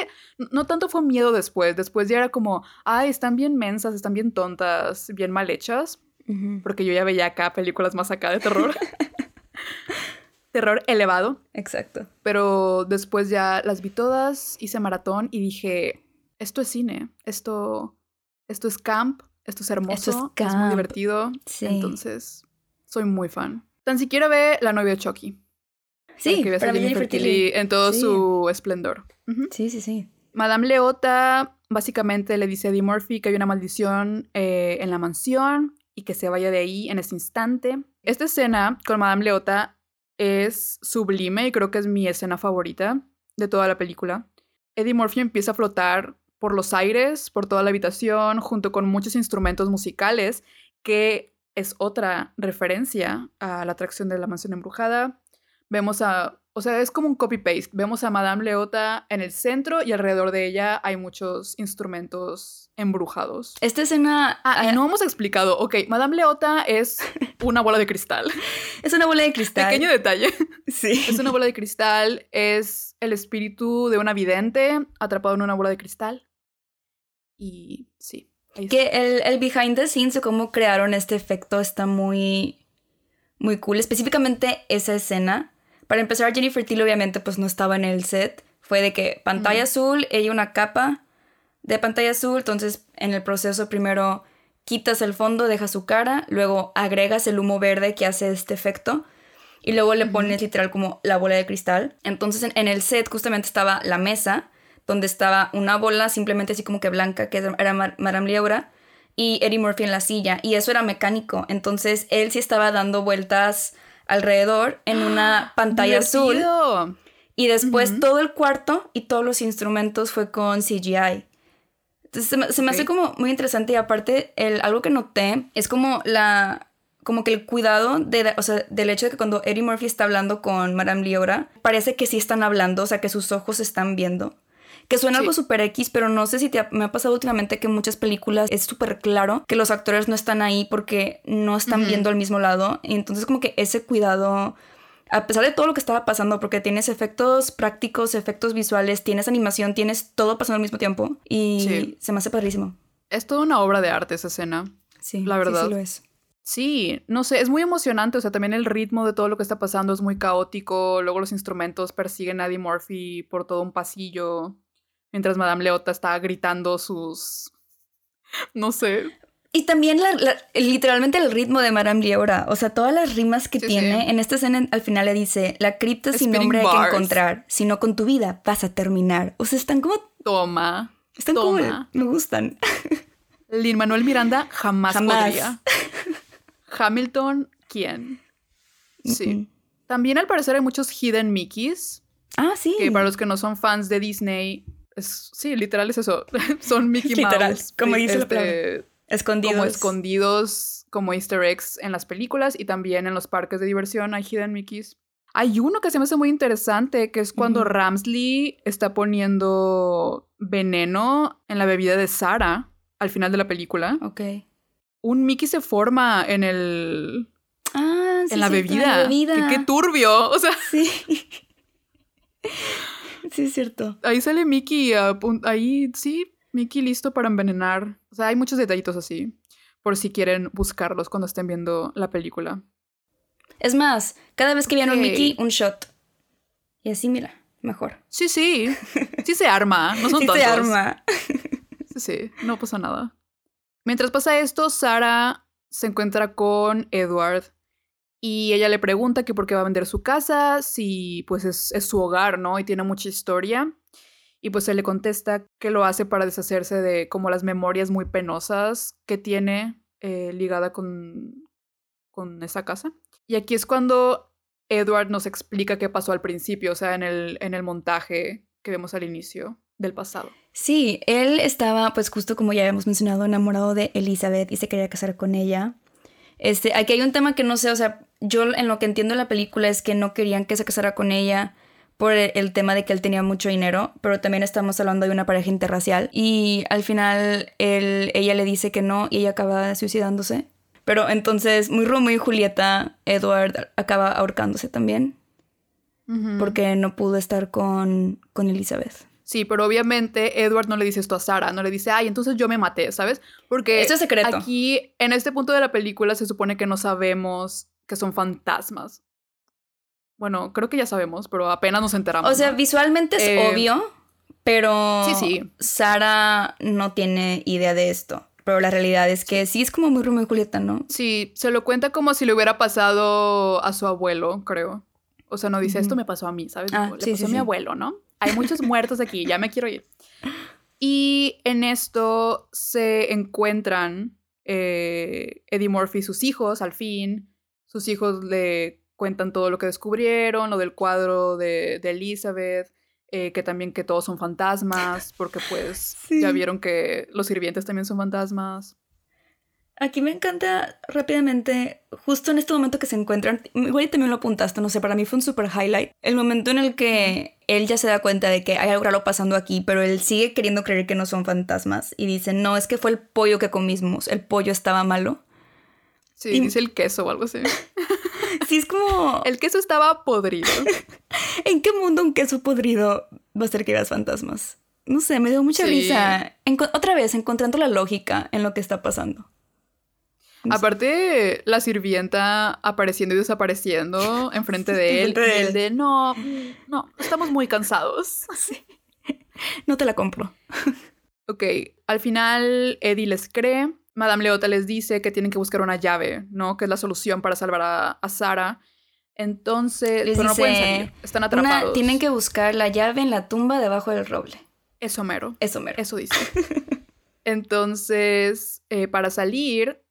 no tanto fue miedo después, después ya era como, ay, están bien mensas, están bien tontas, bien mal hechas, porque yo ya veía acá películas más acá de terror. terror elevado, Exacto. pero después ya las vi todas, hice maratón y dije, esto es cine, esto, esto es camp, esto es hermoso, es, muy camp. divertido, Sí. entonces soy muy fan. Tan siquiera ve La novia de Chucky. Sí, que para Jennifer Tilly en todo Sí. su esplendor. Sí, sí, sí. Madame Leota básicamente le dice a Eddie Murphy que hay una maldición eh, en la mansión y que se vaya de ahí en ese instante. Esta escena con Madame Leota es sublime y creo que es mi escena favorita de toda la película. Eddie Murphy empieza a flotar por los aires, por toda la habitación, junto con muchos instrumentos musicales, que es otra referencia a la atracción de la mansión embrujada. Vemos a, o sea, es como un copy-paste. Vemos a Madame Leota en el centro y alrededor de ella hay muchos instrumentos embrujados. Esta escena Ah, eh, no hemos explicado. Ok, Madame Leota es una bola de cristal. es una bola de cristal. Pequeño detalle. Sí. Es una bola de cristal, es el espíritu de una vidente atrapado en una bola de cristal. Y sí. Que el, el behind the scenes de cómo crearon este efecto está muy, muy cool. Específicamente esa escena. Para empezar, Jennifer Tilly obviamente pues no estaba en el set. Fue de que pantalla azul, ella una capa de pantalla azul. Entonces en el proceso primero quitas el fondo, dejas su cara, luego agregas el humo verde que hace este efecto. Y luego le pones literal como la bola de cristal. Entonces en, el set justamente estaba la mesa, donde estaba una bola simplemente así como que blanca, que era Mar- Madame Leora, y Eddie Murphy en la silla. Y eso era mecánico. Entonces él sí estaba dando vueltas alrededor en una pantalla azul. Y después todo el cuarto y todos los instrumentos fue con CGI. Entonces se me, se me hace como muy interesante y aparte el, algo que noté es como la como que el cuidado de, o sea, del hecho de que cuando Eddie Murphy está hablando con Madame Leora, parece que sí están hablando, o sea, que sus ojos están viendo. Que suena Sí. algo súper X, pero no sé si te ha- me ha pasado últimamente que en muchas películas es súper claro que los actores no están ahí porque no están viendo al mismo lado. Y entonces como que ese cuidado a pesar de todo lo que estaba pasando, porque tienes efectos prácticos, efectos visuales, tienes animación, tienes todo pasando al mismo tiempo y Sí. se me hace padrísimo. Es toda una obra de arte esa escena. Sí, La sí, verdad. Sí, lo es. Sí, no sé, es muy emocionante, o sea, también el ritmo de todo lo que está pasando es muy caótico, luego los instrumentos persiguen a Eddie Murphy por todo un pasillo, mientras Madame Leota está gritando sus... no sé, Y también la- la- literalmente el ritmo de Madame Leora, o sea, todas las rimas que Sí, tiene. sí. En esta escena al final le dice, la cripta sin nombre hay que encontrar, sino con tu vida vas a terminar. O sea, están como, toma. están Toma. como, me gustan. Lin Manuel Miranda jamás, Jamás. podría. Hamilton, ¿quién? Sí. También al parecer hay muchos hidden Mickeys, Ah, sí. que para los que no son fans de Disney, es, sí, literal es eso. son Mickey Literal, Mouse. como sí, dice la este, Escondidos. como escondidos, como easter eggs en las películas y también en los parques de diversión hay hidden Mickeys. Hay uno que se me hace muy interesante, que es cuando. Ramsley está poniendo veneno en la bebida de Sara al final de la película. Ok. Un Mickey se forma en el Ah, sí, en la bebida. En la bebida. Qué, qué turbio. O sea, Sí. sí, es cierto. ahí sale Mickey, ahí sí, Mickey listo para envenenar. O sea, hay muchos detallitos así, por si quieren buscarlos cuando estén viendo la película. Es más, cada vez que vean un. Mickey, un shot. Y así, mira, mejor. Sí, sí, sí se arma, no son Sí tontos. se arma. Sí, sí, no pasa nada. Mientras pasa esto, Sara se encuentra con Edward y ella le pregunta que por qué va a vender su casa, si pues es, es su hogar, ¿no? Y tiene mucha historia. Y pues él le contesta que lo hace para deshacerse de como las memorias muy penosas que tiene eh, ligada con, con esa casa. Y aquí es cuando Edward nos explica qué pasó al principio, o sea, en el, en el montaje que vemos al inicio del pasado. Sí, él estaba, pues justo como ya habíamos mencionado, enamorado de Elizabeth y se quería casar con ella. Este, aquí hay un tema que no sé, o sea, yo en lo que entiendo de la película es que no querían que se casara con ella por el, el tema de que él tenía mucho dinero, pero también estamos hablando de una pareja interracial y al final él, ella le dice que no y ella acaba suicidándose. Pero entonces, muy Romeo y Julieta, Edward acaba ahorcándose también porque no pudo estar con, con Elizabeth. Sí, pero obviamente Edward no le dice esto a Sara, no le dice, ay, entonces yo me maté, ¿sabes? Porque Eso es secreto. aquí, en este punto de la película, se supone que no sabemos que son fantasmas. Bueno, creo que ya sabemos, pero apenas nos enteramos. O sea, ¿no? visualmente es Eh, obvio, pero sí, sí. Sara no tiene idea de esto. Pero la realidad es que sí es como muy Romeo y Julieta, ¿no? Sí, se lo cuenta como si le hubiera pasado a su abuelo, creo. O sea, no dice, esto me pasó a mí, ¿sabes? Ah, le sí, pasó sí, a mi abuelo, ¿no? Hay muchos muertos aquí, ya me quiero ir. Y en esto se encuentran eh, Eddie Murphy y sus hijos, al fin. Sus hijos le cuentan todo lo que descubrieron, lo del cuadro de, de Elizabeth, eh, que también que todos son fantasmas, porque pues ya vieron que los sirvientes también son fantasmas. Aquí me encanta rápidamente, justo en este momento que se encuentran, igual también lo apuntaste, no sé, para mí fue un super highlight, el momento en el que él ya se da cuenta de que hay algo raro pasando aquí, pero él sigue queriendo creer que no son fantasmas y dice, no, es que fue el pollo que comimos, el pollo estaba malo. Sí, Y- dice el queso o algo así. Sí, es como, El queso estaba podrido. ¿en qué mundo un queso podrido va a ser que veas fantasmas? No sé, me dio mucha Sí. risa. Otra vez, encontrando la lógica en lo que está pasando. No sé. Aparte, la sirvienta apareciendo y desapareciendo enfrente de él. Y él. de, no, no, estamos muy cansados. No te la compro. Ok, al final Eddie les cree. Madame Leota les dice que tienen que buscar una llave, ¿no? Que es la solución para salvar a, a Sara. Entonces, Les pero no pueden salir. Están Una, atrapados. tienen que buscar la llave en la tumba debajo del roble. Eso mero. Eso mero. Eso dice. Entonces, eh, para salir,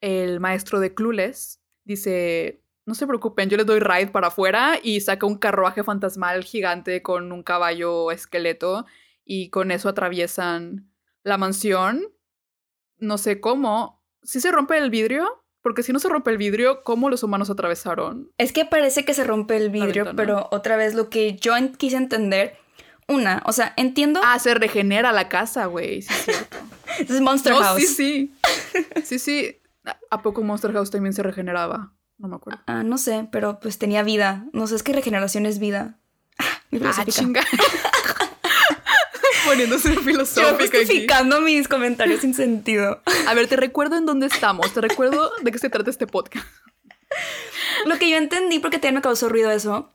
el maestro de Clueless dice, no se preocupen, yo les doy ride para afuera y saca un carruaje fantasmal gigante con un caballo esqueleto y con eso atraviesan la mansión. No sé cómo. Si se rompe el vidrio, porque si no se rompe el vidrio, ¿cómo los humanos atravesaron? Es que parece que se rompe el vidrio, pero otra vez lo que yo en- quise entender, una, o sea, entiendo, Ah, se regenera la casa, güey. Sí, es cierto. es Monster No, House. sí, sí. Sí, sí. ¿A- ¿A poco Monster House también se regeneraba? No me acuerdo. Ah, no sé, pero pues tenía vida. No sé, es que regeneración es vida. Mi Ah, chinga. Poniéndose Yo filosófica aquí. justificando mis comentarios sin sentido. A ver, te recuerdo en dónde estamos. Te recuerdo de qué se trata este podcast. Lo que yo entendí, porque también me causó ruido eso,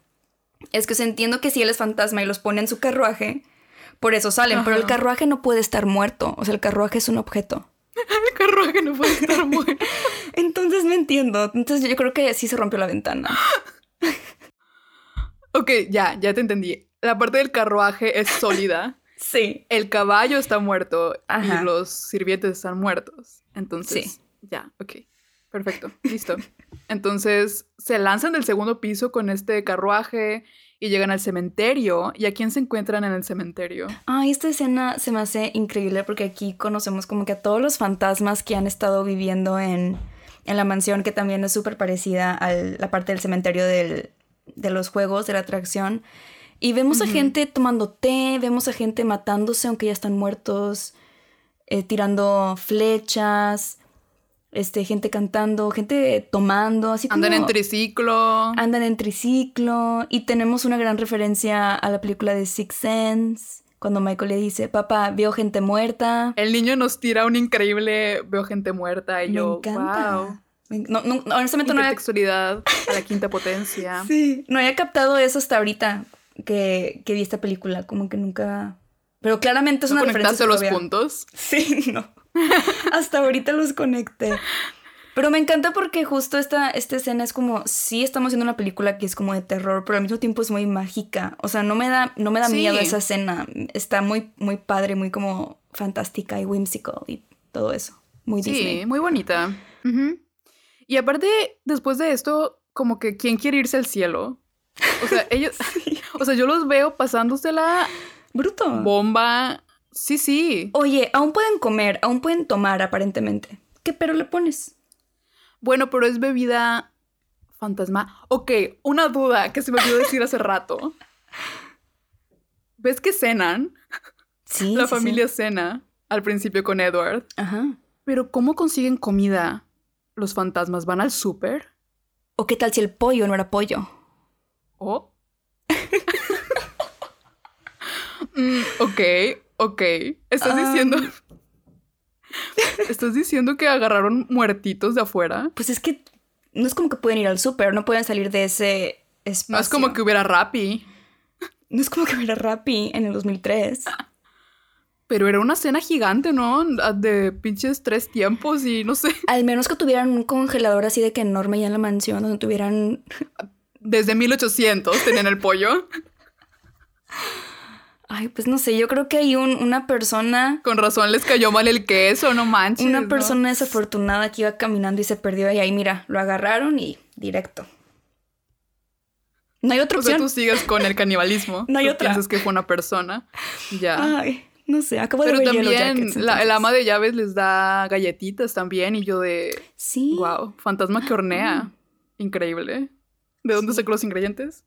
es que o sea, entiendo que si él es fantasma y los pone en su carruaje, por eso salen, pero el carruaje no puede estar muerto. O sea, el carruaje es un objeto. El carruaje no puede estar muerto. Entonces me entiendo. Entonces yo creo que sí se rompió la ventana. Ok, ya, ya te entendí. La parte del carruaje es sólida. Sí. El caballo está muerto Ajá. y los sirvientes están muertos. Entonces, Sí. ya, ok. Perfecto, listo. Entonces, se lanzan del segundo piso con este carruaje y llegan al cementerio. ¿Y a quién se encuentran en el cementerio? Ay, esta escena se me hace increíble porque aquí conocemos como que a todos los fantasmas que han estado viviendo en, en la mansión, que también es súper parecida a la parte del cementerio del- de los juegos, de la atracción. Y vemos a gente tomando té, vemos a gente matándose aunque ya están muertos, eh, tirando flechas, este, gente cantando, gente tomando, así como... Andan en triciclo. Andan en triciclo y tenemos una gran referencia a la película de Six Sense, cuando Michael le dice, papá, veo gente muerta. El niño nos tira un increíble veo gente muerta y Me yo, encanta. wow. No, no, honestamente no había, a la quinta potencia. sí, no había captado eso hasta ahorita que, que vi esta película, como que nunca... Pero claramente es ¿No una referencia. conectaste los puntos? Sí, no. Hasta ahorita los conecté. Pero me encanta porque justo esta, esta escena es como, sí estamos haciendo una película que es como de terror, pero al mismo tiempo es muy mágica. O sea, no me da, no me da Sí. miedo esa escena. Está muy, muy padre, muy como fantástica y whimsical y todo eso. Muy Sí, Disney. muy bonita. Y aparte, después de esto, como que ¿quién quiere irse al cielo? O sea, ellos, o sea, yo los veo pasándosela Bruto. bomba. Sí, sí. Oye, aún pueden comer, aún pueden tomar aparentemente. ¿Qué pero le pones? Bueno, pero es bebida fantasma. Ok, una duda que se me olvidó decir hace rato. ¿Ves que cenan? Sí. La sí, sí. familia cena al principio con Edward. Ajá. Pero ¿cómo consiguen comida? ¿Los fantasmas van al súper? ¿O qué tal si el pollo no era pollo? ¿O? Mm, ok, ok. ¿Estás Um. diciendo... ¿Estás diciendo que agarraron muertitos de afuera? Pues es que no es como que pueden ir al súper, no pueden salir de ese espacio. No es como que hubiera Rappi, No es como que hubiera Rappi en el 2003. pero era una cena gigante, ¿no? De pinches tres tiempos y no sé. Al menos que tuvieran un congelador así de que enorme ya en la mansión, donde tuvieran... Desde 1800 tenían el pollo. Ay, pues no sé, yo creo que hay un- una persona... Con razón les cayó mal el queso, no manches. Una ¿no? persona desafortunada que iba caminando y se perdió y ahí mira, lo agarraron y directo. No hay otra O sea, opción. tú sigues con el canibalismo. No hay otra. Piensas que fue una persona. Ya. Ay, no sé, acabo de Pero ver Yellow también Jackets, la, el ama de llaves les da galletitas también y yo de, Sí. wow, fantasma que hornea. Increíble. ¿De dónde sacó los ingredientes?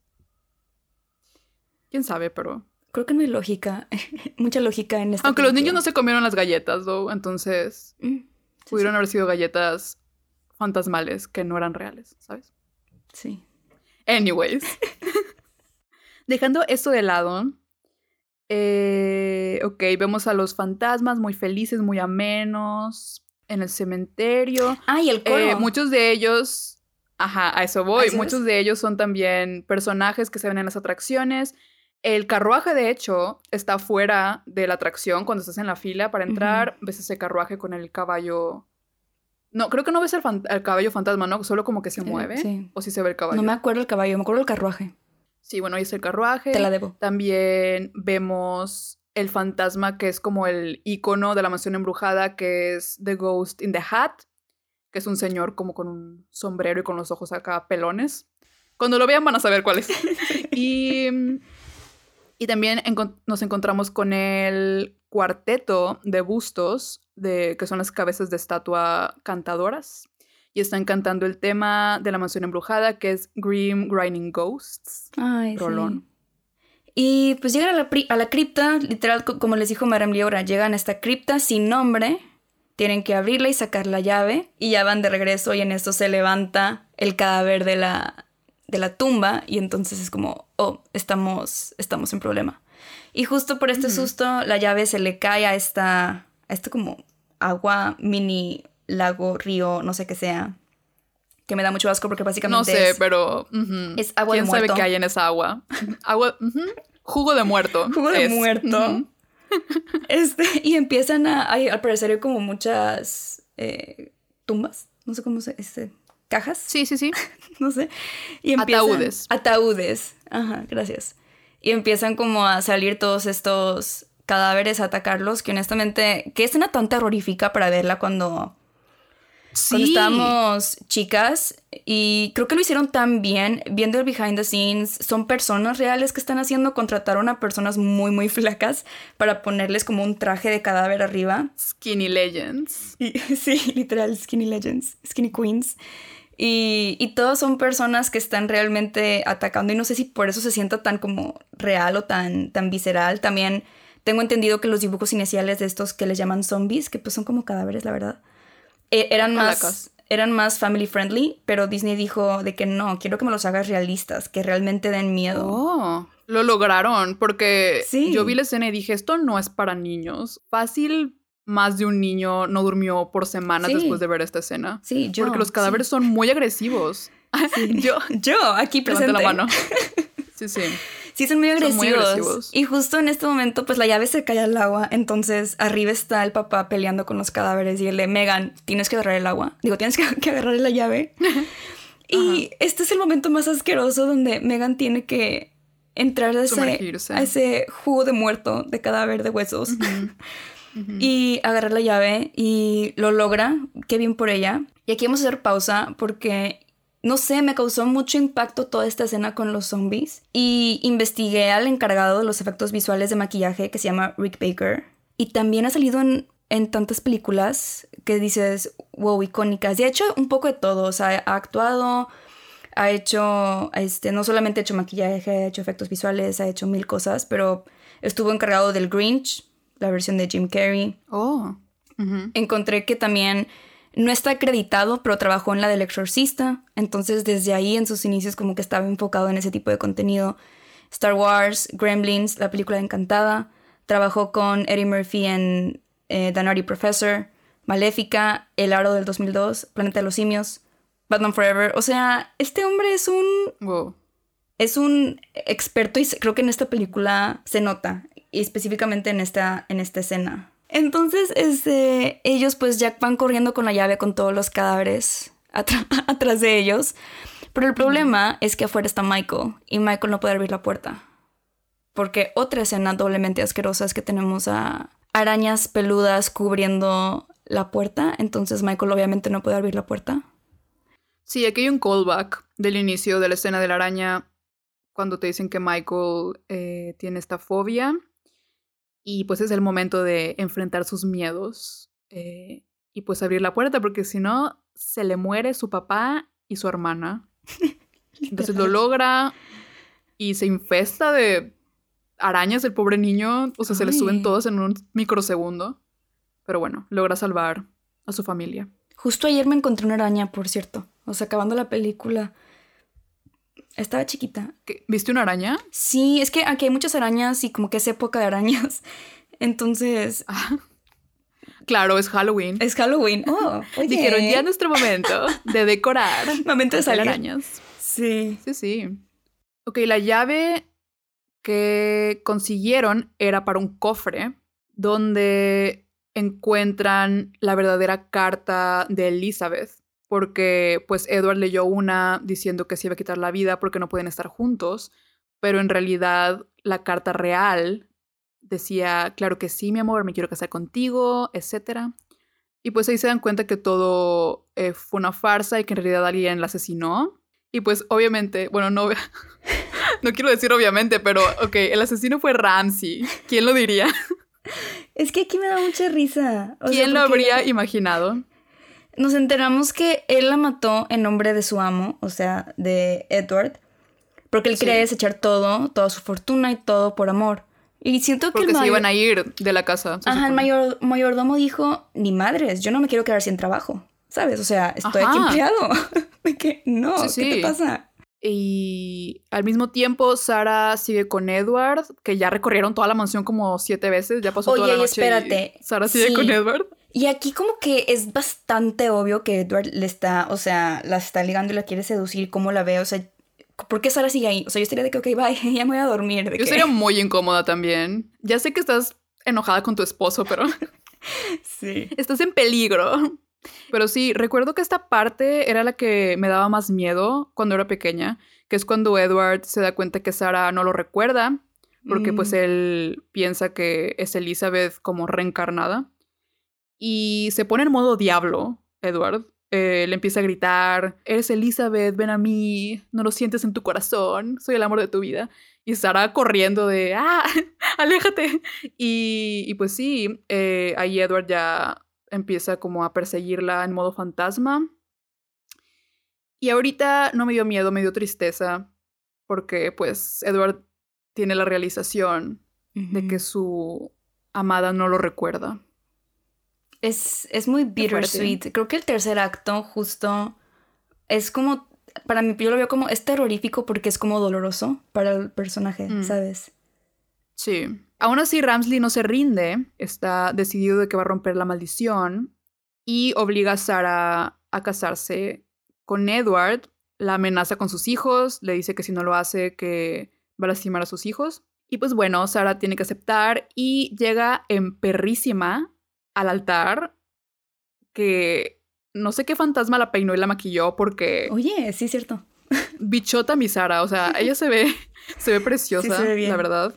¿Quién sabe? Pero... Creo que no hay lógica. Mucha lógica en esta Aunque los niños no se comieron las galletas, ¿no? Entonces Mm, sí, pudieron haber sido galletas fantasmales que no eran reales, ¿sabes? Sí. Anyways. Dejando esto de lado. eh, ok, vemos a los fantasmas muy felices, muy amenos. En el cementerio. Ah, y el coro. Eh, muchos de ellos. Ajá, a eso voy. ¿A eso muchos de ellos son también personajes que se ven en las atracciones. El carruaje, de hecho, está fuera de la atracción cuando estás en la fila para entrar. Ves ese carruaje con el caballo. No, creo que no ves el, el caballo fantasma, ¿no? Solo como que se Eh, mueve. sí. O si se ve el caballo. No me acuerdo el caballo, me acuerdo el carruaje. Sí, bueno, ahí está el carruaje. Te la debo. También vemos el fantasma que es como el icono de la mansión embrujada, que es The Ghost in the Hat, que es un señor como con un sombrero y con los ojos acá pelones. Cuando lo vean van a saber cuál es. y, y también nos encontramos con el cuarteto de bustos, de, que son las cabezas de estatua cantadoras. Y están cantando el tema de la mansión embrujada, que es Grim Grinding Ghosts. Ay, Rolón. sí. Y pues llegan a la, a la cripta, literal, co- como les dijo Madame Liora, llegan a esta cripta sin nombre, tienen que abrirla y sacar la llave, y ya van de regreso, y en esto se levanta el cadáver de la, de la tumba y entonces es como, oh, estamos, estamos en problema. Y justo por este susto, la llave se le cae a esta, a este como agua, mini lago, río, no sé qué sea, que me da mucho asco porque básicamente No sé, es, pero... es agua ¿Quién de sabe muerto. qué hay en esa agua? agua... ujú. Jugo de muerto. Jugo de es. muerto. Este, y empiezan a, hay, al parecer hay como muchas eh, tumbas, no sé cómo se, este, cajas, Sí, sí, sí. no sé. Y empiezan, Ataúdes. Ataúdes, ajá, gracias. Y empiezan como a salir todos estos cadáveres a atacarlos, que honestamente, qué escena tan terrorífica para verla cuando, cuando Sí. estábamos chicas y creo que lo hicieron tan bien viendo el behind the scenes son personas reales que están haciendo contrataron a personas muy muy flacas para ponerles como un traje de cadáver arriba Skinny Legends. y, sí literal skinny legends skinny queens y, y todos son personas que están realmente atacando y no sé si por eso se sienta tan como real o tan, tan visceral también tengo entendido que los dibujos iniciales de estos que les llaman zombies que pues son como cadáveres la verdad eran más eran más family friendly, pero Disney dijo de que no, quiero que me los hagas realistas, que realmente den miedo. Oh, lo lograron porque Sí. yo vi la escena y dije, esto no es para niños. Fácil, más de un niño no durmió por semanas Sí. después de ver esta escena. Sí, yo. porque los cadáveres son muy agresivos. yo, Yo, aquí levante presente. la mano. Sí, sí. Sí, son muy Son agresivos. muy agresivos. Y justo en este momento, pues la llave se cae al agua. Entonces, arriba está el papá peleando con los cadáveres y él de Megan, tienes que agarrar el agua. Digo, tienes que, que agarrar la llave. y este es el momento más asqueroso donde Megan tiene que entrar a ese, Sumergirse. a ese jugo de muerto, de cadáver de huesos. y agarrar la llave y lo logra. Qué bien por ella. Y aquí vamos a hacer pausa porque, no sé, me causó mucho impacto toda esta escena con los zombies. Y investigué al encargado de los efectos visuales de maquillaje que se llama Rick Baker. Y también ha salido en, en tantas películas que dices, wow, icónicas. Y ha hecho un poco de todo. O sea, ha actuado, ha hecho, este, no solamente ha hecho maquillaje, ha hecho efectos visuales, ha hecho mil cosas, pero estuvo encargado del Grinch, la versión de Jim Carrey. Oh. Encontré que también no está acreditado, pero trabajó en la del exorcista. Entonces, desde ahí, en sus inicios, como que estaba enfocado en ese tipo de contenido. Star Wars, Gremlins, la película de Encantada. Trabajó con Eddie Murphy en eh, The Naughty Professor, Maléfica, El Aro del 2002, Planeta de los Simios, Batman Forever. O sea, este hombre es un Wow. es un experto y creo que en esta película se nota, y específicamente en esta, en esta escena. Entonces, este, ellos pues ya van corriendo con la llave con todos los cadáveres atrás de ellos. Pero el problema es que afuera está Michael y Michael no puede abrir la puerta. Porque otra escena doblemente asquerosa es que tenemos a arañas peludas cubriendo la puerta. Entonces Michael obviamente no puede abrir la puerta. Sí, aquí hay un callback del inicio de la escena de la araña cuando te dicen que Michael eh, tiene esta fobia y pues es el momento de enfrentar sus miedos eh, y pues abrir la puerta porque si no se le muere su papá y su hermana. Entonces lo logra y se infesta de arañas el pobre niño, o sea, se le suben todos en un microsegundo. Pero bueno, logra salvar a su familia. Justo ayer me encontré una araña, por cierto. O sea, acabando la película. Estaba chiquita. ¿Qué? ¿Viste una araña? Sí, es que aquí hay muchas arañas y como que es época de arañas. Entonces, Claro, es Halloween. es Halloween. Oh, oye. Dijeron, ya es nuestro momento de decorar. Momento de salir. arañas. Sí. Sí, sí. Ok, la llave que consiguieron era para un cofre donde encuentran la verdadera carta de Elizabeth. Porque pues Edward leyó una diciendo que se iba a quitar la vida porque no pueden estar juntos. Pero en realidad la carta real decía, claro que sí, mi amor, me quiero casar contigo, etc. Y pues ahí se dan cuenta que todo eh, fue una farsa y que en realidad alguien la asesinó. Y pues obviamente, bueno, no, no quiero decir obviamente, pero ok, el asesino fue Ramsey. ¿Quién lo diría? Es que aquí me da mucha risa. O sea, ¿Quién lo habría imaginado? Nos enteramos que él la mató en nombre de su amo, o sea, de Edward. Porque él Sí. quería desechar todo, toda su fortuna y todo por amor. Y siento que Porque el se iban a ir de la casa. Ajá, el mayor, mayordomo dijo, ni madres, yo no me quiero quedar sin trabajo, ¿sabes? O sea, estoy aquí Ajá. empleado. De que, no, Sí, ¿qué te pasa? Y al mismo tiempo, Sara sigue con Edward, que ya recorrieron toda la mansión como siete veces, ya pasó toda Oye, la y noche. espérate. Y Sara sigue Sí. con Edward. Y aquí como que es bastante obvio que Edward le está, o sea, la está ligando y la quiere seducir, cómo la ve, o sea, ¿por qué Sara sigue ahí? O sea, yo estaría de que, ok, bye, ya me voy a dormir. De Yo que... sería muy incómoda también. Ya sé que estás enojada con tu esposo, pero Sí. estás en peligro. Pero sí, recuerdo que esta parte era la que me daba más miedo cuando era pequeña, que es cuando Edward se da cuenta que Sara no lo recuerda, porque pues Mm. él piensa que es Elizabeth como reencarnada. Y se pone en modo diablo, Edward. Eh, le empieza a gritar, eres Elizabeth, ven a mí, no lo sientes en tu corazón, soy el amor de tu vida. Y Sara corriendo de, ah, aléjate. Y, y pues sí, eh, ahí Edward ya empieza como a perseguirla en modo fantasma. Y ahorita no me dio miedo, me dio tristeza, porque pues Edward tiene la realización de que su amada no lo recuerda. Es, es muy bittersweet. Creo que el tercer acto justo es como, para mí yo lo veo como, es terrorífico porque es como doloroso para el personaje, Mm. ¿sabes? Sí. Aún así, Ramsley no se rinde, está decidido de que va a romper la maldición y obliga a Sara a casarse con Edward, la amenaza con sus hijos, le dice que si no lo hace que va a lastimar a sus hijos. Y pues bueno, Sara tiene que aceptar y llega en perrísima al altar que no sé qué fantasma la peinó y la maquilló porque Oye, sí cierto. bichota mi Sara, o sea, ella se ve se ve preciosa, se ve bien. la verdad.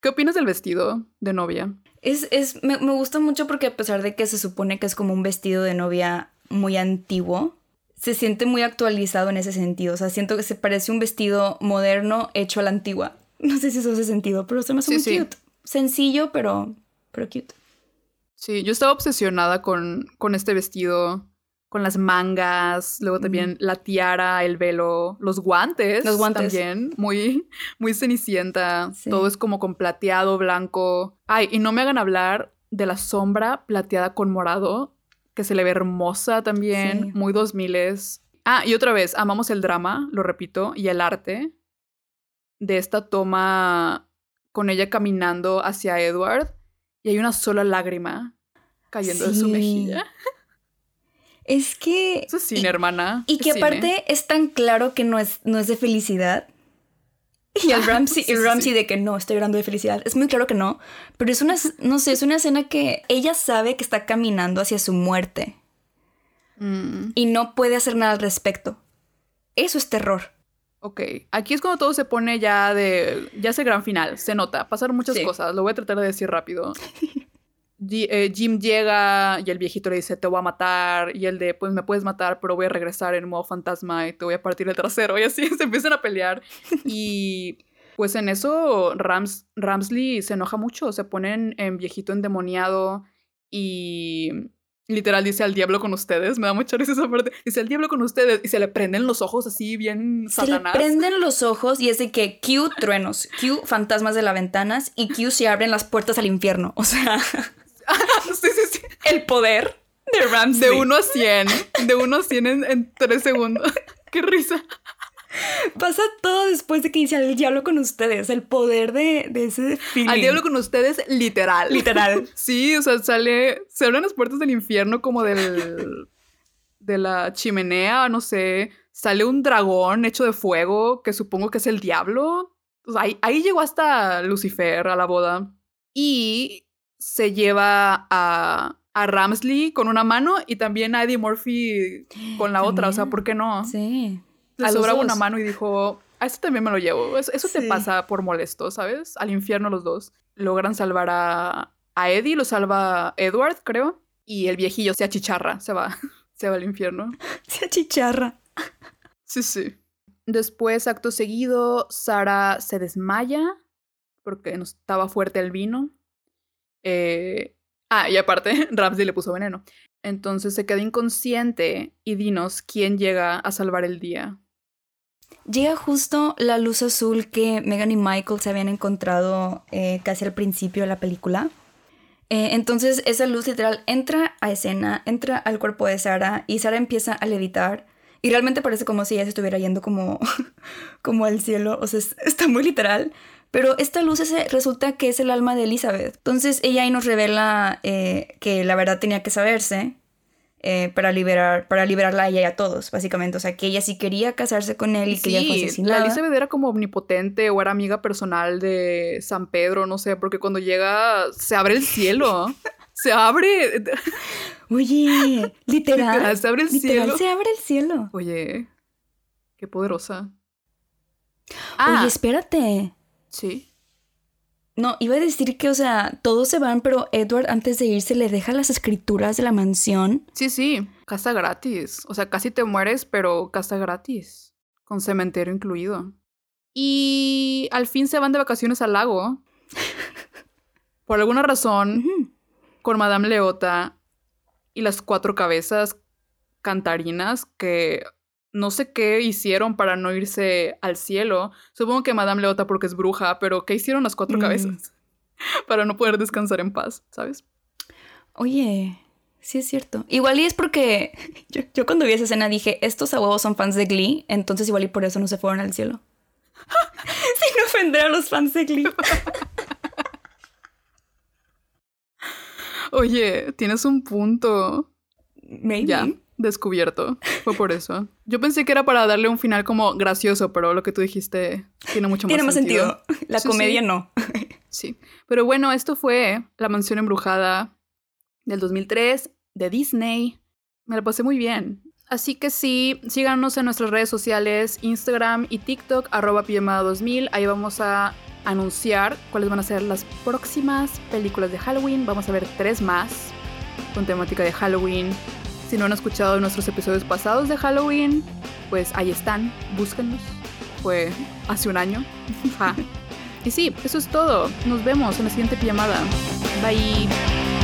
¿Qué opinas del vestido de novia? Es, es, me, me gusta mucho porque a pesar de que se supone que es como un vestido de novia muy antiguo, se siente muy actualizado en ese sentido. O sea, siento que se parece un vestido moderno hecho a la antigua. No sé si eso hace sentido, pero se me hace Sí, muy sí. cute. Sencillo, pero, pero cute. Sí, yo estaba obsesionada con, con este vestido, con las mangas, luego también la tiara, el velo, los guantes. Los guantes. También, muy, muy cenicienta. Sí. Todo es como con plateado, blanco. Ay, y no me hagan hablar de la sombra plateada con morado, que se le ve hermosa también, Sí. muy dos miles. Ah, y otra vez, amamos el drama, lo repito, y el arte de esta toma con ella caminando hacia Edward y hay una sola lágrima cayendo de su mejilla. Es que... Eso es cine, y- hermana. Y que cine. aparte es tan claro que no es, no es de felicidad. Y el Ramsey, Sí, el sí, Ramsey sí. de que no, estoy llorando de felicidad. Es muy claro que no. Pero es una, no sé, es una escena que ella sabe que está caminando hacia su muerte Mm, y no puede hacer nada al respecto. Eso es terror. Ok, aquí es cuando todo se pone ya de... Ya es el gran final, se nota. Pasaron muchas Sí. cosas, lo voy a tratar de decir rápido. Eh, Jim llega y el viejito le dice, te voy a matar. Y el de, pues me puedes matar, pero voy a regresar en modo fantasma y te voy a partir el trasero. Y así se empiezan a pelear. Y pues en eso Rams, Ramsley se enoja mucho, se pone en, en viejito endemoniado y literal dice al diablo con ustedes. Me da mucha risa esa parte. Dice al diablo con ustedes y se le prenden los ojos así bien Se le satanás. prenden los ojos y es de que Q truenos, Q fantasmas de las ventanas y Q se abren las puertas al infierno. O sea, sí, sí, sí. el poder de Ramsey. De 1 a 100. De 1 a 100 en, en 3 segundos. Qué risa. Pasa todo después de que dice al diablo con ustedes. El poder de, de ese feeling. Al diablo con ustedes, literal. Literal. Sí, o sea, sale. Se abren las puertas del infierno como del. de la chimenea, no sé. Sale un dragón hecho de fuego, que supongo que es el diablo. O sea, ahí, ahí llegó hasta Lucifer a la boda. Y se lleva a. A Ramsley con una mano y también a Eddie Murphy con la otra. O sea. ¿por qué no? Sí. Le sobraba una mano y dijo, a este también me lo llevo. Eso, eso te pasa por molesto, ¿sabes? Al infierno los dos. Logran salvar a, a Eddie, lo salva Edward, creo. Y el viejillo se achicharra, se va, se va al infierno. Se achicharra. Sí, sí. Después, acto seguido, Sara se desmaya porque no estaba fuerte el vino. Eh, ah, y aparte, Ramsey le puso veneno. Entonces se queda inconsciente y dinos quién llega a salvar el día. Llega justo la luz azul que Megan y Michael se habían encontrado eh, casi al principio de la película. Eh, entonces esa luz literal entra a escena, entra al cuerpo de Sara y Sara empieza a levitar Y realmente parece como si ella se estuviera yendo como, como al cielo. O sea, está muy literal. Pero esta luz resulta que es el alma de Elizabeth. Entonces ella ahí nos revela eh, que la verdad tenía que saberse eh, para, liberar, para liberarla a ella y a todos, básicamente. O sea, que ella sí quería casarse con él y que ella fue asesinada. La Elizabeth era como omnipotente o era amiga personal de San Pedro, no sé, porque cuando llega se abre el cielo. se abre. Oye, literal. se abre el cielo. Se abre el cielo. Oye, qué poderosa. Oye, ah. espérate. Sí. No, iba a decir que, o sea, todos se van, pero Edward antes de irse le deja las escrituras de la mansión. Sí, sí, casa gratis. O sea, casi te mueres, pero casa gratis. Con cementerio incluido. Y al fin se van de vacaciones al lago. Por alguna razón, con Madame Leota y las cuatro cabezas cantarinas que no sé qué hicieron para no irse al cielo. Supongo que Madame Leota porque es bruja, pero ¿qué hicieron las cuatro mm. cabezas? para no poder descansar en paz, ¿sabes? Oye, sí es cierto. Igual y es porque yo, cuando vi esa escena dije, estos abuelos son fans de Glee, entonces igual y por eso no se fueron al cielo. Sin ofender a los fans de Glee. Oye, tienes un punto. Maybe. Ya descubierto. Fue por eso. Yo pensé que era para darle un final como gracioso, pero lo que tú dijiste tiene mucho más tiene más sentido. La comedia no. sí. Pero bueno, esto fue La Mansión Embrujada del 2003 de Disney. Me la pasé muy bien. Así que sí, síganos en nuestras redes sociales, Instagram y TikTok, arroba 2000 Ahí vamos a anunciar cuáles van a ser las próximas películas de Halloween. Vamos a ver tres más con temática de Halloween si no han escuchado nuestros episodios pasados de Halloween, pues ahí están, búsquenlos. Fue hace un año. y sí, eso es todo. Nos vemos en la siguiente pijamada. Bye.